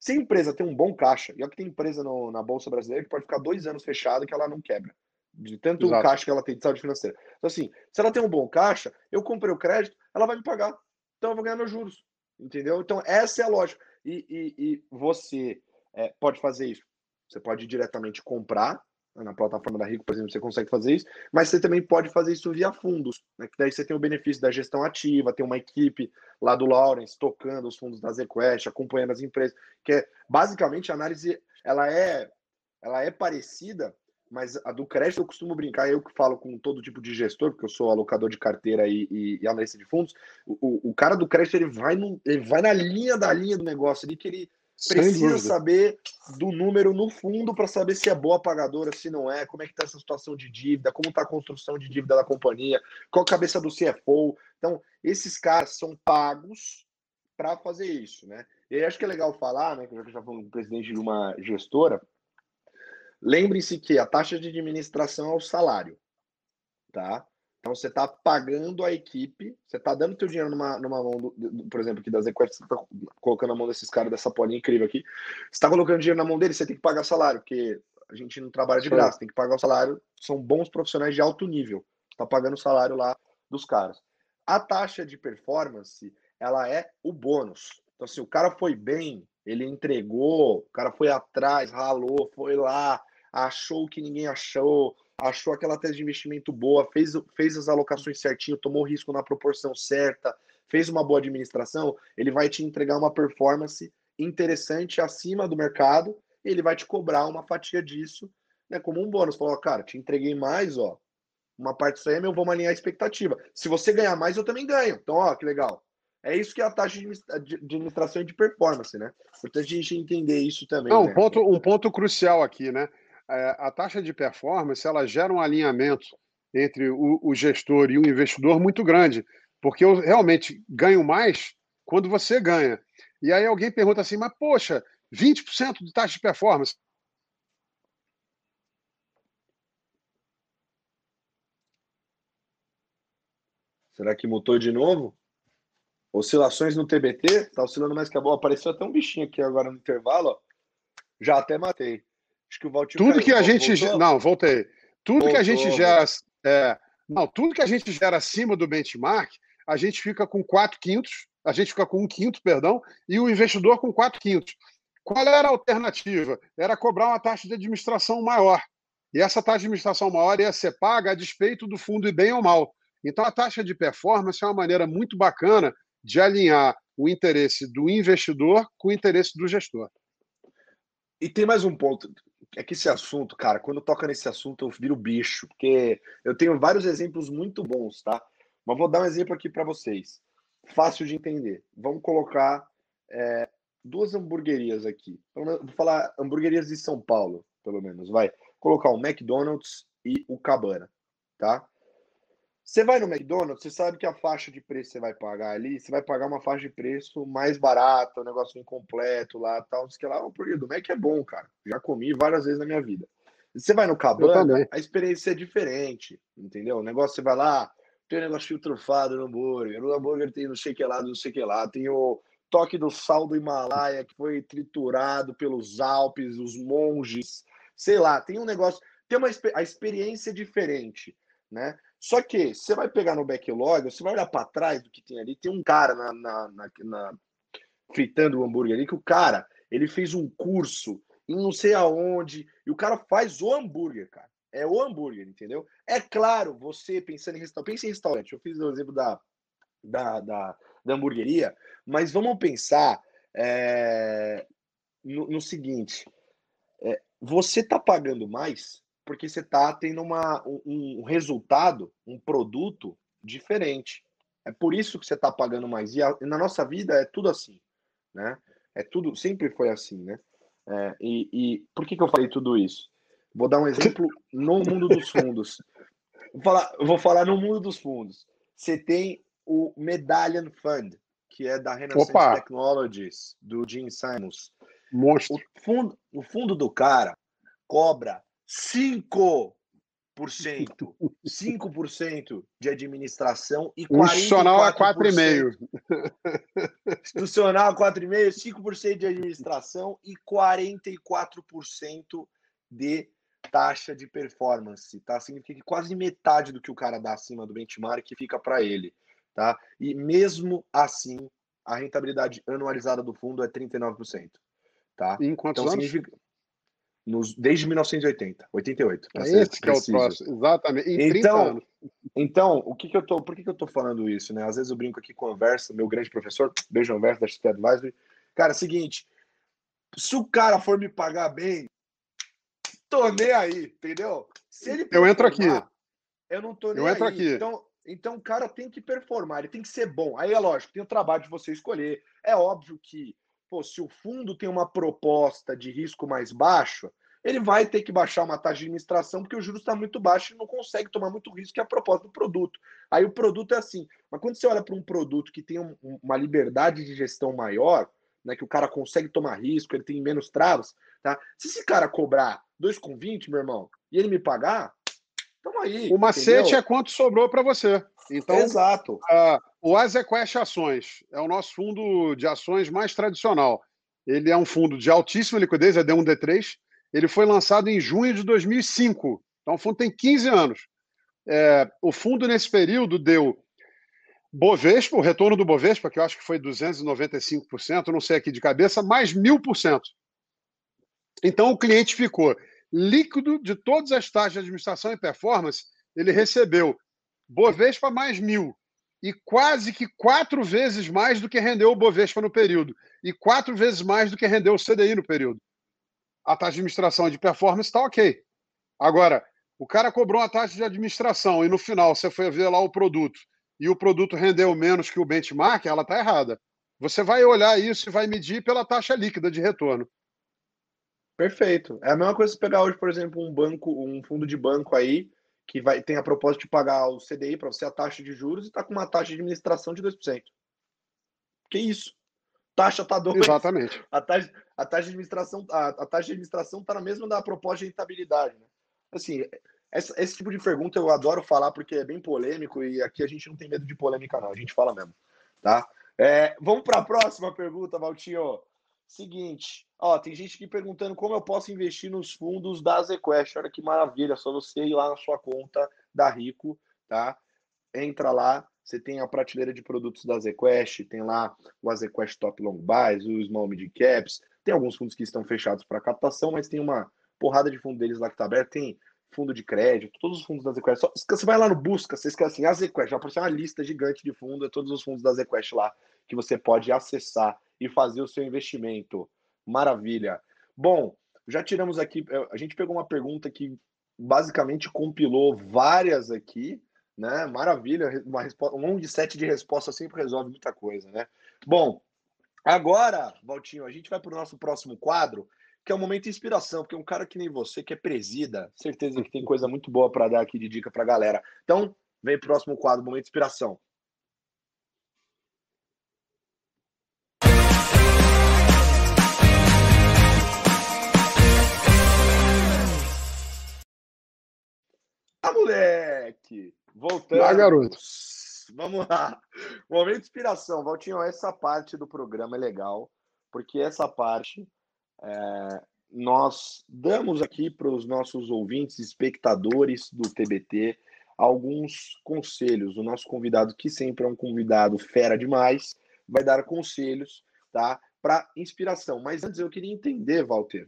Se a empresa tem um bom caixa, e olha que tem empresa no, na Bolsa Brasileira que pode ficar dois anos fechada que ela não quebra. De tanto Exato. caixa que ela tem de saúde financeira. Então, assim, se ela tem um bom caixa, eu comprei o crédito, ela vai me pagar então eu vou ganhar meus juros. Entendeu? Então, essa é a lógica. E, e, e você é, pode fazer isso. Você pode diretamente comprar na plataforma da Rico, por exemplo, você consegue fazer isso, mas você também pode fazer isso via fundos, né? Que daí você tem o benefício da gestão ativa, tem uma equipe lá do Lawrence tocando os fundos da ZQuest, acompanhando as empresas, que é basicamente a análise ela é ela é parecida mas a do crédito eu costumo brincar, eu que falo com todo tipo de gestor, porque eu sou alocador de carteira e, e, e analista de fundos, o, o, cara do crédito ele vai, no, ele vai na linha da linha do negócio ali, que ele precisa saber do número no fundo para saber se é boa pagadora, se não é, como é que está essa situação de dívida, como está a construção de dívida da companhia, qual a cabeça do CFO. Então, esses caras são pagos para fazer isso, né? E acho que é legal falar, né, que eu já fui um presidente de uma gestora, Lembre-se que a taxa de administração é o salário, tá? Então você está pagando a equipe, você está dando teu dinheiro numa, numa mão, do, do, por exemplo, aqui das Equest, você está colocando a mão desses caras dessa polinha incrível aqui. Você está colocando dinheiro na mão deles, você tem que pagar salário, porque a gente não trabalha de graça, tem que pagar o salário. São bons profissionais de alto nível, está pagando o salário lá dos caras. A taxa de performance, ela é o bônus. Então, se o cara foi bem, ele entregou, o cara foi atrás, ralou, foi lá, achou que ninguém achou, achou aquela tese de investimento boa, fez, fez as alocações certinho, tomou risco na proporção certa, fez uma boa administração, ele vai te entregar uma performance interessante acima do mercado, e ele vai te cobrar uma fatia disso, né, como um bônus. Falou, cara, te entreguei mais, ó, uma parte CM, eu vou alinhar a expectativa. Se você ganhar mais, eu também ganho. Então, ó, que legal. É isso que é a taxa de administração e de performance, né? Importante a gente entender isso também. Não, né? um, ponto, um ponto crucial aqui, né? É, a taxa de performance ela gera um alinhamento entre o, o gestor e o investidor muito grande, porque eu realmente ganho mais quando você ganha. E aí alguém pergunta assim, mas poxa, 20% de taxa de performance. Será que mutou de novo? Oscilações no TBT, tá oscilando mais que a bola. Apareceu até um bichinho aqui agora no intervalo, ó. Já até matei. Acho que o Valtinho Tudo caiu. que a gente. Voltou? Não, voltei. Tudo Voltou, que a gente gera. É, não, tudo que a gente gera acima do benchmark, a gente fica com 4 quintos, a gente fica com um quinto, perdão, e o investidor com 4 quintos. Qual era a alternativa? Era cobrar uma taxa de administração maior. E essa taxa de administração maior ia ser paga a despeito do fundo e bem ou mal. Então, a taxa de performance é uma maneira muito bacana de alinhar o interesse do investidor com o interesse do gestor. E tem mais um ponto. É que esse assunto, cara, quando toca nesse assunto, eu viro bicho, porque eu tenho vários exemplos muito bons, tá? Mas vou dar um exemplo aqui para vocês. Fácil de entender. Vamos colocar é, duas hamburguerias aqui. Vou falar hamburguerias de São Paulo, pelo menos. Vai colocar o McDonald's e o Cabana, tá? Você vai no McDonald's, você sabe que a faixa de preço que você vai pagar ali, você vai pagar uma faixa de preço mais barata, um negócio incompleto lá, tal, que lá, o hambúrguer do Mac é bom, cara. Já comi várias vezes na minha vida. Você vai no Cabana, a experiência é diferente, entendeu? O negócio, você vai lá, tem um negócio trufado no hambúrguer, no hambúrguer tem não sei que lá, não sei que lá, tem o toque do sal do Himalaia que foi triturado pelos Alpes, os monges, sei lá, tem um negócio, tem uma a experiência é diferente, né? Só que você vai pegar no backlog, você vai olhar para trás do que tem ali, tem um cara na, na, na, na, fritando o hambúrguer ali, que o cara ele fez um curso em não sei aonde, e o cara faz o hambúrguer, cara. É o hambúrguer, entendeu? É claro, você pensando em restaurante, pensa em restaurante, eu fiz o exemplo da, da, da, da hamburgueria, mas vamos pensar é, no, no, seguinte: é, você está pagando mais porque você está tendo uma, um, um, resultado, um produto diferente. É por isso que você está pagando mais. E, a, na nossa vida é tudo assim, né? É tudo, sempre foi assim, né? É, e, e, por que, que eu falei tudo isso? Vou dar um exemplo no mundo dos fundos. Vou falar, vou falar no mundo dos fundos. Você tem o Medallion Fund, que é da Renaissance Opa. Technologies, do Jim Simons. Monstro. O fundo, o fundo do cara cobra 5%. 5% de administração e 44%. Institucional a 4,5%. Institucional a 4,5%, 5% de administração e 44% de taxa de performance, tá? Significa que quase metade do que o cara dá acima do benchmark fica para ele, tá? E mesmo assim, a rentabilidade anualizada do fundo é 39%, tá? Em quantos então, anos? Significa nos, desde 1980, 88. É esse que é o próximo, exatamente. Em então, então, o que, que eu tô, por que, que eu tô falando isso, né? Às vezes eu brinco aqui com o Anversa, meu grande professor, beijo Anversa da XP Advisory. Cara, é seguinte, se o cara for me pagar bem, tô nem aí, entendeu? Se ele eu entro aqui. Eu não tô nem eu aí. Entro aqui. Então, então o cara tem que performar, ele tem que ser bom. Aí é lógico, tem o trabalho de você escolher. É óbvio que pô, se o fundo tem uma proposta de risco mais baixo, ele vai ter que baixar uma taxa de administração porque o juros está muito baixo e não consegue tomar muito risco, que é a proposta do produto. Aí o produto é assim. Mas quando você olha para um produto que tem um, uma liberdade de gestão maior, né, que o cara consegue tomar risco, ele tem menos travas, tá? Se esse cara cobrar 2,20, meu irmão, e ele me pagar, tamo aí. O macete entendeu? é quanto sobrou para você. Então, Exato. Uh, o Azequest Ações é o nosso fundo de ações mais tradicional. Ele é um fundo de altíssima liquidez, é D1, D3. Ele foi lançado em junho de 2005. Então, o fundo tem 15 anos. É, o fundo, nesse período, deu Bovespa, o retorno do Bovespa, que eu acho que foi 295%, não sei aqui de cabeça, mais 1000%. Então, o cliente ficou líquido de todas as taxas de administração e performance, ele recebeu Bovespa mais mil, e quase que quatro vezes mais do que rendeu o Bovespa no período, e quatro vezes mais do que rendeu o CDI no período. A taxa de administração de performance está ok. Agora, o cara cobrou uma taxa de administração e no final você foi ver lá o produto e o produto rendeu menos que o benchmark, ela está errada. Você vai olhar isso e vai medir pela taxa líquida de retorno. Perfeito. É a mesma coisa se pegar hoje, por exemplo, um banco, um fundo de banco aí, que vai tem a proposta de pagar o CDI para você a taxa de juros e está com uma taxa de administração de 2%. Que isso? Taxa tá dois. Exatamente. A taxa, a taxa de administração, a, a taxa de administração tá na mesma da proposta de rentabilidade, né? Assim, esse, esse tipo de pergunta eu adoro falar porque é bem polêmico e aqui a gente não tem medo de polêmica, não. A gente fala mesmo, tá? É, vamos para a próxima pergunta, Valtinho. Seguinte, ó, tem gente aqui perguntando como eu posso investir nos fundos da ZQuest. Olha que maravilha, só você ir lá na sua conta da Rico, tá? Entra lá, você tem a prateleira de produtos da ZQuest, tem lá o ZQuest Top Long Buys, o Small Mid Caps, tem alguns fundos que estão fechados para captação, mas tem uma porrada de fundo deles lá que está aberto, tem fundo de crédito, todos os fundos da ZQuest. Só, você vai lá no busca, você escreve assim, a ZQuest, vai aparecer uma lista gigante de fundos, é todos os fundos da ZQuest lá que você pode acessar e fazer o seu investimento. Maravilha. Bom, já tiramos aqui, eh, a gente pegou uma pergunta que basicamente compilou várias aqui, né? Maravilha, uma resposta, um de sete de resposta sempre resolve muita coisa, né? Bom, agora, Valtinho, a gente vai para o nosso próximo quadro, que é o momento de inspiração, porque um cara que nem você, que é presida, certeza que tem coisa muito boa para dar aqui de dica para a galera. Então, vem o próximo quadro, momento de inspiração. Voltando. Ah, garoto. Vamos lá. Momento de inspiração. Valtinho, essa parte do programa é legal, porque essa parte é, nós damos aqui para os nossos ouvintes, espectadores do TBT, alguns conselhos. O nosso convidado, que sempre é um convidado fera demais, vai dar conselhos, tá? Para inspiração. Mas antes eu queria entender, Walter,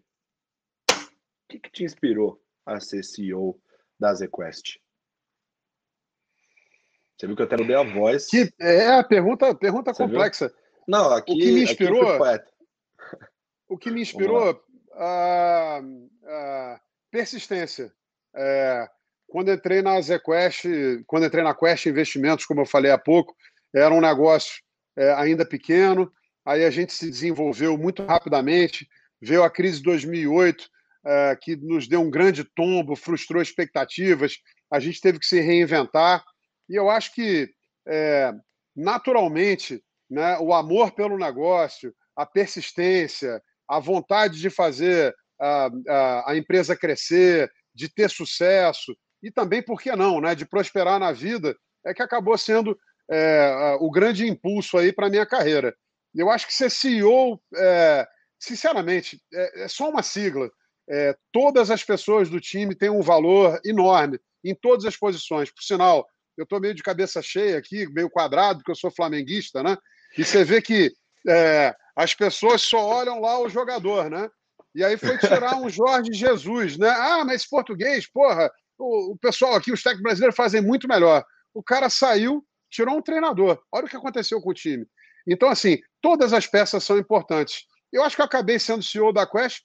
o que, que te inspirou a ser CEO da ZQuest? Você viu que eu até mudei a voz. Que, é, pergunta, pergunta complexa. Viu? Não, aqui, o que me inspirou. O que me inspirou a, a persistência. É, quando entrei na ZQuest, quando entrei na Quest Investimentos, como eu falei há pouco, era um negócio é, ainda pequeno. Aí a gente se desenvolveu muito rapidamente. Veio a crise de 2008, é, que nos deu um grande tombo, frustrou expectativas. A gente teve que se reinventar. E eu acho que, é, naturalmente, né, o amor pelo negócio, a persistência, a vontade de fazer a, a, a, empresa crescer, de ter sucesso, e também, por que não, né, de prosperar na vida, é que acabou sendo é, o grande impulso aí para a minha carreira. Eu acho que ser CEO, é, sinceramente, é, é, só uma sigla. É, todas as pessoas do time têm um valor enorme em todas as posições. Por sinal, eu estou meio de cabeça cheia aqui, meio quadrado, porque eu sou flamenguista, né? E você vê que é, as pessoas só olham lá o jogador, né? E aí foi tirar um Jorge Jesus, né? Ah, mas português, porra, o, o pessoal aqui, os técnicos brasileiros fazem muito melhor. O cara saiu, tirou um treinador. Olha o que aconteceu com o time. Então, assim, todas as peças são importantes. Eu acho que eu acabei sendo CEO da Quest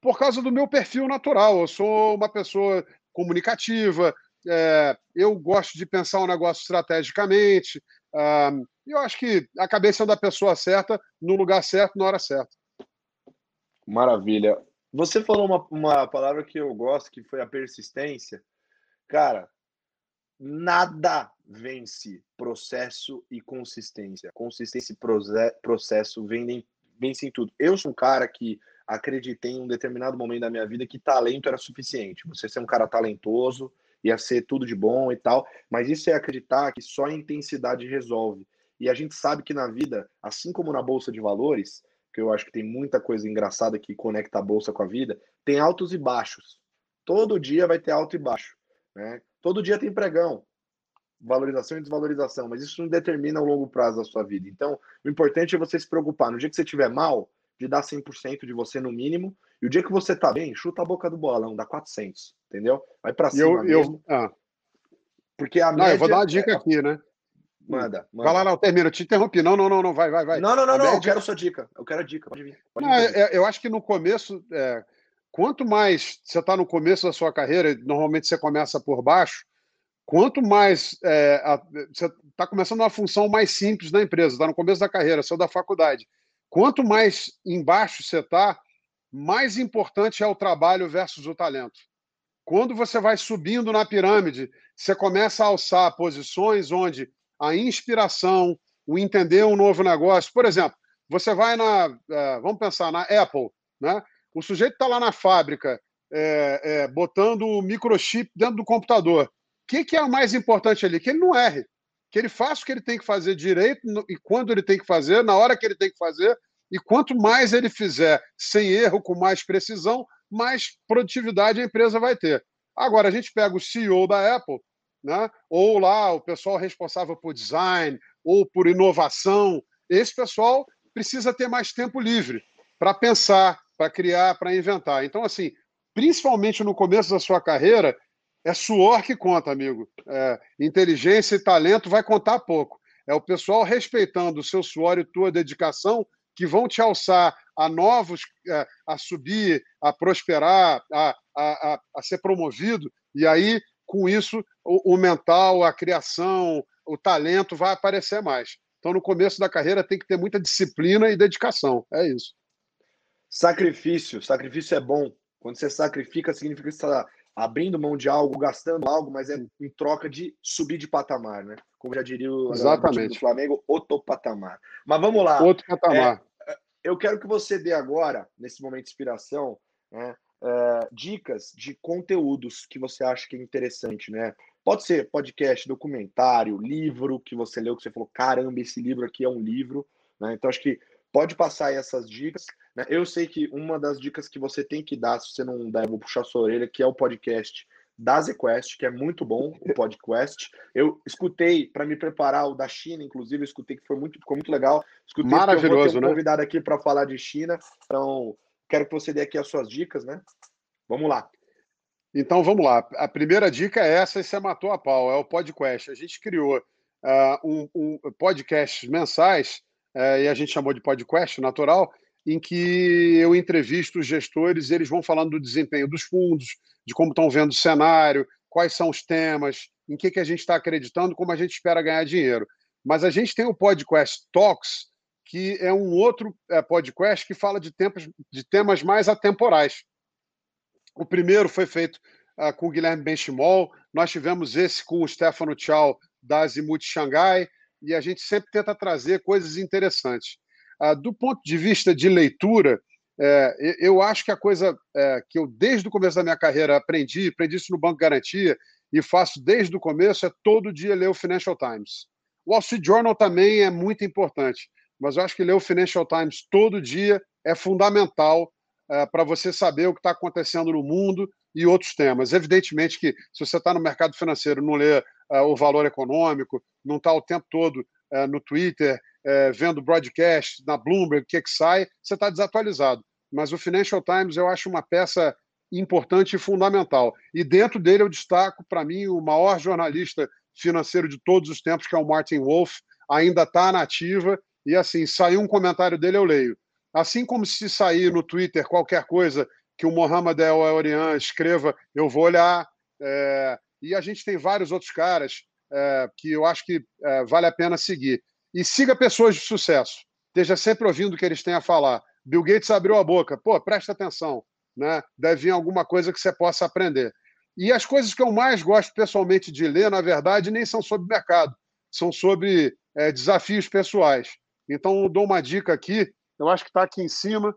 por causa do meu perfil natural. Eu sou uma pessoa comunicativa, é, eu gosto de pensar um negócio estrategicamente. Uh, eu acho que acabei sendo a pessoa certa, no lugar certo, na hora certa. Maravilha. Você falou uma, uma palavra que eu gosto, que foi a persistência. Cara, nada vence processo e consistência. Consistência e processo vendem, vencem tudo. Eu sou um cara que acreditei em um determinado momento da minha vida que talento era suficiente. Você ser um cara talentoso, ia ser tudo de bom e tal, mas isso é acreditar que só a intensidade resolve. E a gente sabe que na vida, assim como na bolsa de valores, que eu acho que tem muita coisa engraçada que conecta a bolsa com a vida, tem altos e baixos. Todo dia vai ter alto e baixo, né? Todo dia tem pregão, valorização e desvalorização, mas isso não determina o longo prazo da sua vida. Então, o importante é você se preocupar. No dia que você estiver mal, de dar 100% de você no mínimo, e o dia que você tá bem, chuta a boca do bolão, dá 400, entendeu? Vai para cima eu. Eu, ah. Porque a não, média... eu vou dar uma dica é... aqui, né? Manda, manda. Vai lá, não, termina, eu te interrompi. Não, não, não, não, vai, vai, vai. Não, não, não, não, média... eu quero a sua dica. Eu quero a dica, pode vir. Pode não, vir. Eu, eu, acho que no começo, é, quanto mais você está no começo da sua carreira, normalmente você começa por baixo, quanto mais é, a, você está começando uma função mais simples na empresa, está no começo da carreira, saiu da faculdade. Quanto mais embaixo você está, mais importante é o trabalho versus o talento. Quando você vai subindo na pirâmide, você começa a alçar posições onde a inspiração, o entender um novo negócio, por exemplo, você vai na, é, vamos pensar na Apple, né? O sujeito está lá na fábrica é, é, botando o microchip dentro do computador. O que, que é o mais importante ali? Que ele não erre, que ele faça o que ele tem que fazer direito e quando ele tem que fazer, na hora que ele tem que fazer. E quanto mais ele fizer sem erro, com mais precisão, mais produtividade a empresa vai ter. Agora, a gente pega o CEO da Apple, né? ou lá o pessoal responsável por design ou por inovação. Esse pessoal precisa ter mais tempo livre para pensar, para criar, para inventar. Então, assim, principalmente no começo da sua carreira, é suor que conta, amigo. É, inteligência e talento vai contar pouco. É o pessoal respeitando o seu suor e tua dedicação que vão te alçar a novos, é, a subir, a prosperar, a, a, a, ser promovido. E aí, com isso, o, o mental, a criação, o talento vai aparecer mais. Então, no começo da carreira, tem que ter muita disciplina e dedicação. É isso. Sacrifício. Sacrifício é bom. Quando você sacrifica, significa que você está abrindo mão de algo, gastando algo, mas é em troca de subir de patamar, né? Como já diria o Exatamente. do Flamengo, outro patamar. Mas vamos lá. Outro patamar. É, eu quero que você dê agora, nesse momento de inspiração, né, é, dicas de conteúdos que você acha que é interessante, né? Pode ser podcast, documentário, livro que você leu, que você falou, caramba, esse livro aqui é um livro. Né? Então, acho que pode passar aí essas dicas. Né? Eu sei que uma das dicas que você tem que dar, se você não der, eu vou puxar sua orelha, que é o podcast da ZQuest, que é muito bom o podcast. Eu escutei para me preparar o da China, inclusive, eu escutei que foi muito, ficou muito legal. Escutei Maravilhoso, um né? convidado aqui para falar de China. Então, quero que você dê aqui as suas dicas, né? Vamos lá. Então vamos lá. A primeira dica é essa, e você matou a pau, é o podcast. A gente criou uh, um, um podcasts mensais, uh, e a gente chamou de podcast natural, em que eu entrevisto os gestores e eles vão falando do desempenho dos fundos, de como estão vendo o cenário, quais são os temas, em que, que a gente está acreditando, como a gente espera ganhar dinheiro. Mas a gente tem o podcast Talks, que é um outro é, podcast que fala de, tempos, de temas mais atemporais. O primeiro foi feito uh, com o Guilherme Benchimol, nós tivemos esse com o Stefano Tchau da Azimuth Xangai, e a gente sempre tenta trazer coisas interessantes. Uh, do ponto de vista de leitura, é, eu acho que a coisa é, que eu, desde o começo da minha carreira, aprendi, aprendi isso no Banco Garantia, e faço desde o começo, é todo dia ler o Financial Times. O Wall Street Journal também é muito importante, mas eu acho que ler o Financial Times todo dia é fundamental uh, para você saber o que está acontecendo no mundo e outros temas. Evidentemente que se você está no mercado financeiro não lê uh, o valor econômico, não está o tempo todo uh, no Twitter, vendo broadcast na Bloomberg, o que, é que sai, você está desatualizado. Mas o Financial Times eu acho uma peça importante e fundamental. E dentro dele eu destaco, para mim, o maior jornalista financeiro de todos os tempos, que é o Martin Wolf, ainda está na ativa. E assim, saiu um comentário dele, eu leio. Assim como se sair no Twitter qualquer coisa que o Mohamed El Orian escreva, eu vou olhar. É, e a gente tem vários outros caras é, que eu acho que é, vale a pena seguir. E siga pessoas de sucesso. Esteja sempre ouvindo o que eles têm a falar. Bill Gates abriu a boca. Pô, presta atenção. Né? Deve vir alguma coisa que você possa aprender. E as coisas que eu mais gosto pessoalmente de ler, na verdade, nem são sobre mercado, são sobre é, desafios pessoais. Então, dou uma dica aqui eu acho que está aqui em cima.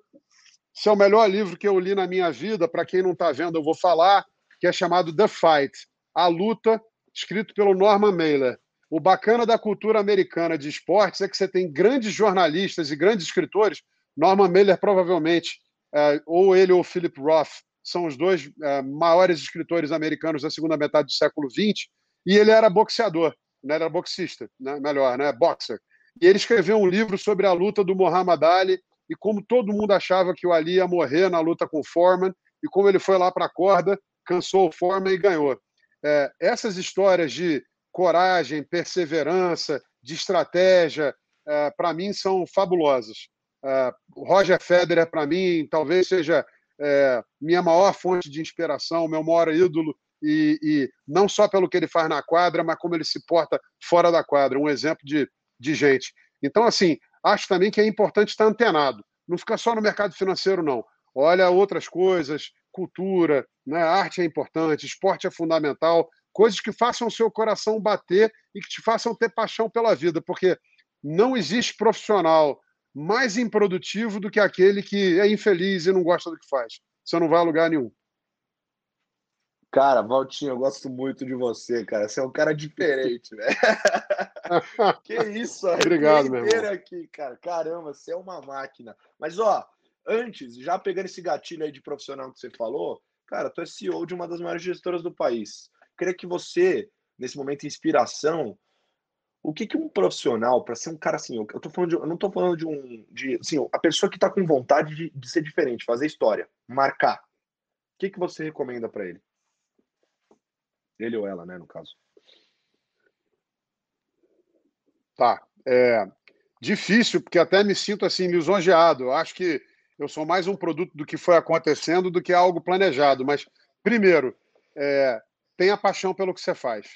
Esse é o melhor livro que eu li na minha vida. Para quem não está vendo, eu vou falar, que é chamado The Fight A Luta, escrito pelo Norman Mailer. O bacana da cultura americana de esportes é que você tem grandes jornalistas e grandes escritores. Norman Mailer, provavelmente, é, ou ele ou Philip Roth, são os dois é, maiores escritores americanos da segunda metade do século XX. E ele era boxeador, né? era boxista, né? melhor, né? boxer. E ele escreveu um livro sobre a luta do Muhammad Ali e como todo mundo achava que o Ali ia morrer na luta com o Foreman e como ele foi lá para a corda, cansou o Foreman e ganhou. É, essas histórias de coragem, perseverança, de estratégia, é, para mim são fabulosas. É, Roger Federer, para mim, talvez seja é, minha maior fonte de inspiração, meu maior ídolo, e, e, não só pelo que ele faz na quadra, mas como ele se porta fora da quadra, um exemplo de, de gente. Então, assim, acho também que é importante estar antenado. Não ficar só no mercado financeiro, não. Olha outras coisas, cultura, né? arte é importante, esporte é fundamental, coisas que façam o seu coração bater e que te façam ter paixão pela vida, porque não existe profissional mais improdutivo do que aquele que é infeliz e não gosta do que faz. Você não vai a lugar nenhum. Cara, Valtinho, eu gosto muito de você, cara. Você é um cara diferente, velho. que isso, Obrigado, meu irmão. aqui, cara. Caramba, você é uma máquina. Mas, ó, antes, já pegando esse gatilho aí de profissional que você falou, cara, tu é CEO de uma das maiores gestoras do país. Queria que você, nesse momento inspiração, o que, que um profissional, para ser um cara assim, eu, tô falando de, eu não estou falando de um. De, assim, a pessoa que está com vontade de, de, ser diferente, fazer história, marcar. O que, que você recomenda para ele? Ele ou ela, né, no caso. Tá. É difícil, porque até me sinto assim, lisonjeado. Eu acho que eu sou mais um produto do que foi acontecendo do que algo planejado. Mas, primeiro, é, tenha paixão pelo que você faz.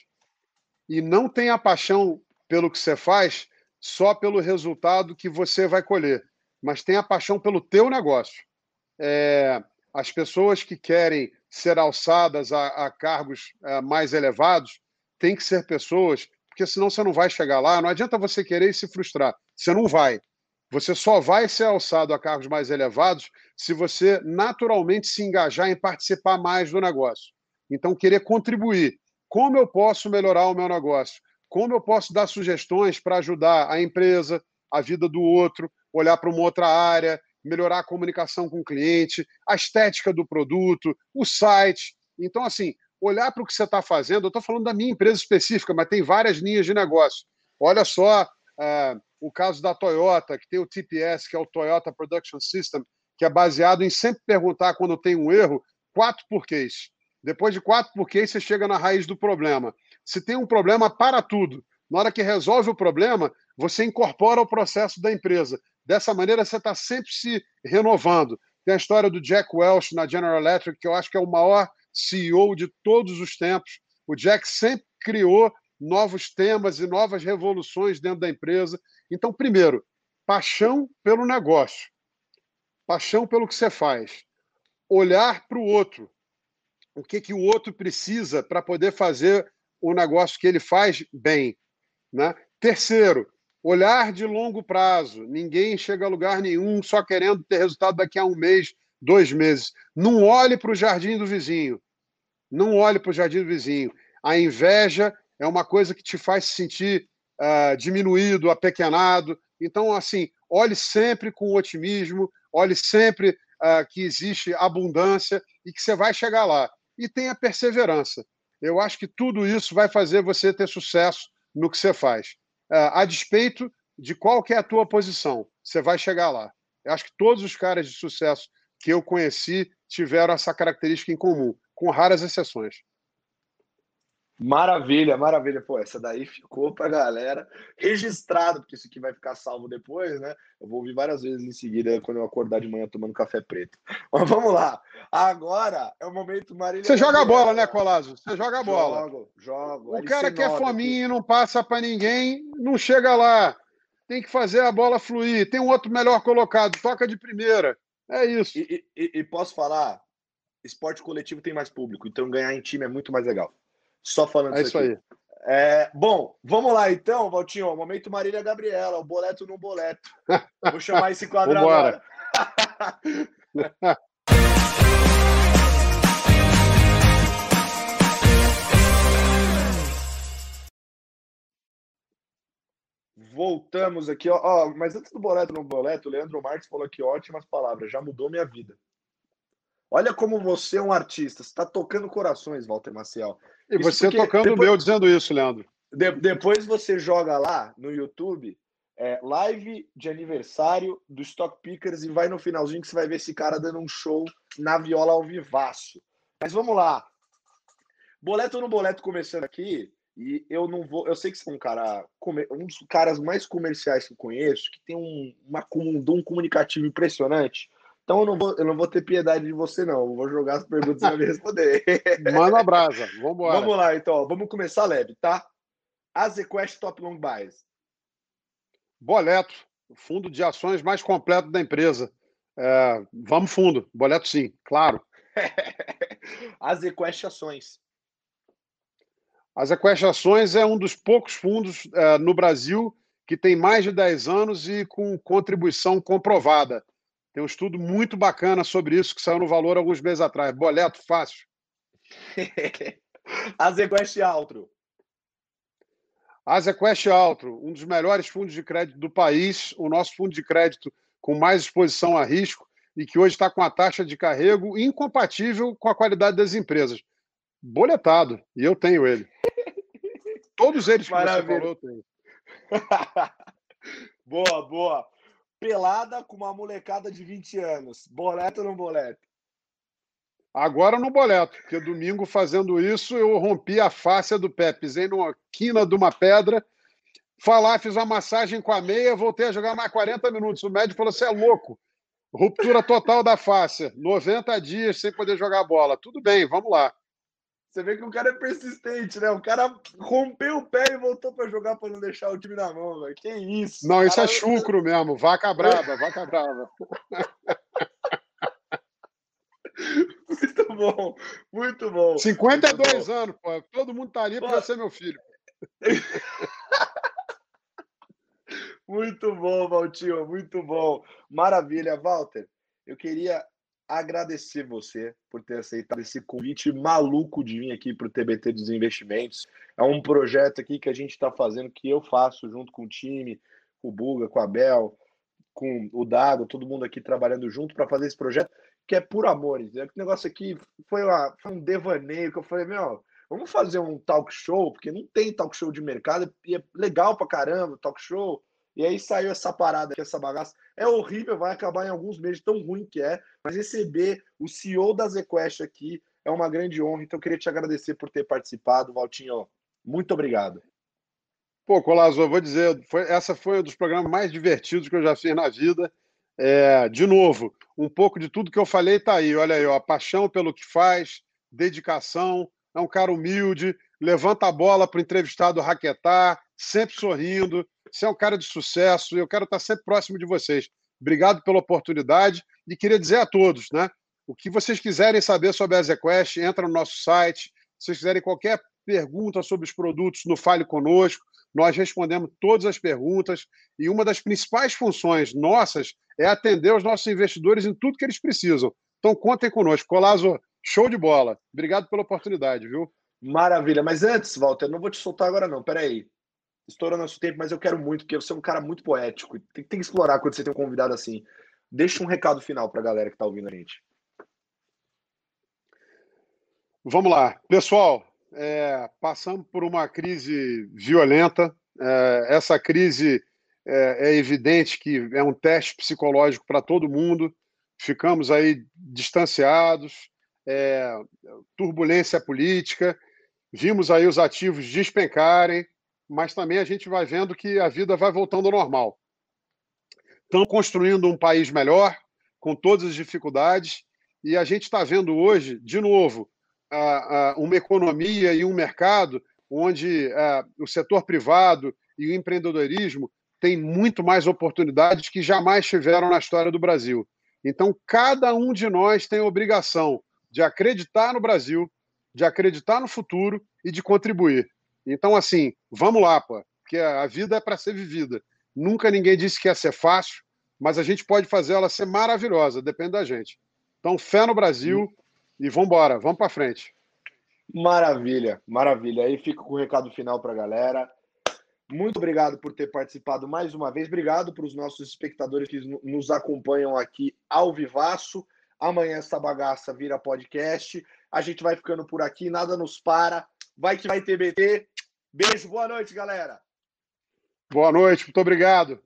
E não tenha paixão pelo que você faz só pelo resultado que você vai colher, mas tenha paixão pelo teu negócio. É, as pessoas que querem ser alçadas a, a cargos é, mais elevados têm que ser pessoas, porque senão você não vai chegar lá. Não adianta você querer e se frustrar. Você não vai. Você só vai ser alçado a cargos mais elevados se você naturalmente se engajar em participar mais do negócio. Então, querer contribuir. Como eu posso melhorar o meu negócio? Como eu posso dar sugestões para ajudar a empresa, a vida do outro, olhar para uma outra área, melhorar a comunicação com o cliente, a estética do produto, o site. Então, assim, olhar para o que você está fazendo. Eu estou falando da minha empresa específica, mas tem várias linhas de negócio. Olha só uh, o caso da Toyota, que tem o TPS, que é o Toyota Production System, que é baseado em sempre perguntar quando tem um erro, quatro porquês. Depois de quatro porquês, você chega na raiz do problema. Se tem um problema, para tudo. Na hora que resolve o problema, você incorpora o processo da empresa. Dessa maneira, você está sempre se renovando. Tem a história do Jack Welch na General Electric, que eu acho que é o maior CEO de todos os tempos. O Jack sempre criou novos temas e novas revoluções dentro da empresa. Então, primeiro, paixão pelo negócio, paixão pelo que você faz, olhar para o outro, o que, que o outro precisa para poder fazer o negócio que ele faz bem. Né? Terceiro, olhar de longo prazo. Ninguém chega a lugar nenhum só querendo ter resultado daqui a um mês, dois meses. Não olhe para o jardim do vizinho. Não olhe para o jardim do vizinho. A inveja é uma coisa que te faz se sentir uh, diminuído, apequenado. Então, assim, olhe sempre com otimismo, olhe sempre uh, que existe abundância e que você vai chegar lá e tenha perseverança. Eu acho que tudo isso vai fazer você ter sucesso no que você faz. É, a despeito de qual que é a tua posição, você vai chegar lá. Eu acho que todos os caras de sucesso que eu conheci tiveram essa característica em comum, com raras exceções. Maravilha, maravilha. Pô, essa daí ficou pra galera registrado, porque isso aqui vai ficar salvo depois, né? Eu vou ouvir várias vezes em seguida quando eu acordar de manhã tomando café preto. Mas vamos lá. Agora é o momento Marília. Você joga a bola, né, Colazo? Você joga a bola. Jogo, jogo. O cara que é fominho e não passa para ninguém, não chega lá. Tem que fazer a bola fluir. Tem um outro melhor colocado, toca de primeira. É isso. E, e, e posso falar? Esporte coletivo tem mais público, então ganhar em time é muito mais legal. Só falando é isso, aí. É, bom, vamos lá então, Valtinho. Momento Marília Gabriela, o boleto no boleto. Vou chamar esse quadro agora. Voltamos aqui, ó, ó, Mas antes do boleto no boleto, o Leandro Marques falou aqui ótimas palavras. Já mudou minha vida. Olha como você é um artista. Você está tocando corações, Walter Maciel. E isso você tocando o meu dizendo isso, Leandro. De, depois você joga lá no YouTube é, live de aniversário do Stock Pickers e vai no finalzinho que você vai ver esse cara dando um show na viola ao vivaço. Mas vamos lá. Boleto no boleto começando aqui. E eu não vou. Eu sei que você é um cara. Um dos caras mais comerciais que eu conheço, que tem um, uma, um dom comunicativo impressionante. Então eu não vou, eu não vou ter piedade de você, não. Eu vou jogar as perguntas e vai me responder. Manda a brasa. Vambora. Vamos lá, então. Vamos começar leve, tá? Azequest Top Long Buys. Boleto, fundo de ações mais completo da empresa. É, vamos fundo. Boleto sim, claro. Azequest Ações. As Ações é um dos poucos fundos é, no Brasil que tem mais de 10 anos e com contribuição comprovada. Tem um estudo muito bacana sobre isso que saiu no valor alguns meses atrás. Boleto fácil. Azequest Altro. Azequest Altro, um dos melhores fundos de crédito do país, o nosso fundo de crédito com mais exposição a risco e que hoje está com a taxa de carrego incompatível com a qualidade das empresas. Boletado, e eu tenho ele. Todos eles que Maravilha. você falou, eu tenho. boa, boa. Pelada com uma molecada de 20 anos. Boleto ou não boleto? Agora no boleto, porque domingo fazendo isso eu rompi a face do pé, pisei numa quina de uma pedra, falar, fiz uma massagem com a meia, voltei a jogar mais 40 minutos. O médico falou: você é louco. Ruptura total da face, 90 dias sem poder jogar bola. Tudo bem, vamos lá. Você vê que o cara é persistente, né? O cara rompeu o pé e voltou para jogar para não deixar o time na mão, velho. Que isso? Não, isso cara... é chucro mesmo. Vaca brava, vaca brava. Muito bom, muito bom. 52 muito bom. anos, pô. Todo mundo tá ali para ser meu filho. muito bom, Valtinho, muito bom. Maravilha, Walter. Eu queria agradecer você por ter aceitado esse convite maluco de vir aqui para o TBT dos Investimentos. É um projeto aqui que a gente está fazendo, que eu faço junto com o time, com o Buga, com a Bel, com o Dago, todo mundo aqui trabalhando junto para fazer esse projeto, que é por amor. O negócio aqui foi, uma, foi um devaneio que eu falei, meu, vamos fazer um talk show, porque não tem talk show de mercado, e é legal para caramba, talk show. E aí saiu essa parada essa bagaça. É horrível, vai acabar em alguns meses, tão ruim que é. Mas receber o CEO da ZQuest aqui é uma grande honra. Então eu queria te agradecer por ter participado, Valtinho. Muito obrigado. Pô, Colazo, eu vou dizer, foi, essa foi um dos programas mais divertidos que eu já fiz na vida. É, de novo, um pouco de tudo que eu falei está aí. Olha aí, ó, a paixão pelo que faz, dedicação, é um cara humilde, levanta a bola para o entrevistado raquetar, sempre sorrindo. Você é um cara de sucesso e eu quero estar sempre próximo de vocês. Obrigado pela oportunidade e queria dizer a todos, né? O que vocês quiserem saber sobre a EasyQuest, entra no nosso site. Se vocês quiserem qualquer pergunta sobre os produtos no Fale Conosco, nós respondemos todas as perguntas e uma das principais funções nossas é atender os nossos investidores em tudo que eles precisam. Então contem conosco. Colazo, show de bola. Obrigado pela oportunidade, viu? Maravilha. Mas antes, Walter, não vou te soltar agora não. Peraí estourou nosso tempo, mas eu quero muito, porque você é um cara muito poético. Tem, tem que explorar quando você tem um convidado assim. Deixa um recado final para a galera que está ouvindo a gente. Vamos lá. Pessoal, é, passamos por uma crise violenta. É, essa crise é, é, evidente que é um teste psicológico para todo mundo. Ficamos aí distanciados, é, turbulência política, vimos aí os ativos despencarem, mas também a gente vai vendo que a vida vai voltando ao normal. Estão construindo um país melhor, com todas as dificuldades, e a gente está vendo hoje, de novo, uma economia e um mercado onde o setor privado e o empreendedorismo têm muito mais oportunidades que jamais tiveram na história do Brasil. Então, cada um de nós tem a obrigação de acreditar no Brasil, de acreditar no futuro e de contribuir. Então, assim, vamos lá, pô, porque a vida é para ser vivida. Nunca ninguém disse que ia ser fácil, mas a gente pode fazer ela ser maravilhosa, depende da gente. Então, fé no Brasil e vamos embora, vamos para frente. Maravilha, maravilha. Aí fica o recado final para a galera. Muito obrigado por ter participado mais uma vez. Obrigado para os nossos espectadores que nos acompanham aqui ao vivaço. Amanhã essa bagaça vira podcast. A gente vai ficando por aqui, nada nos para. Vai que vai TBT. Beijo, boa noite, galera. Boa noite, muito obrigado.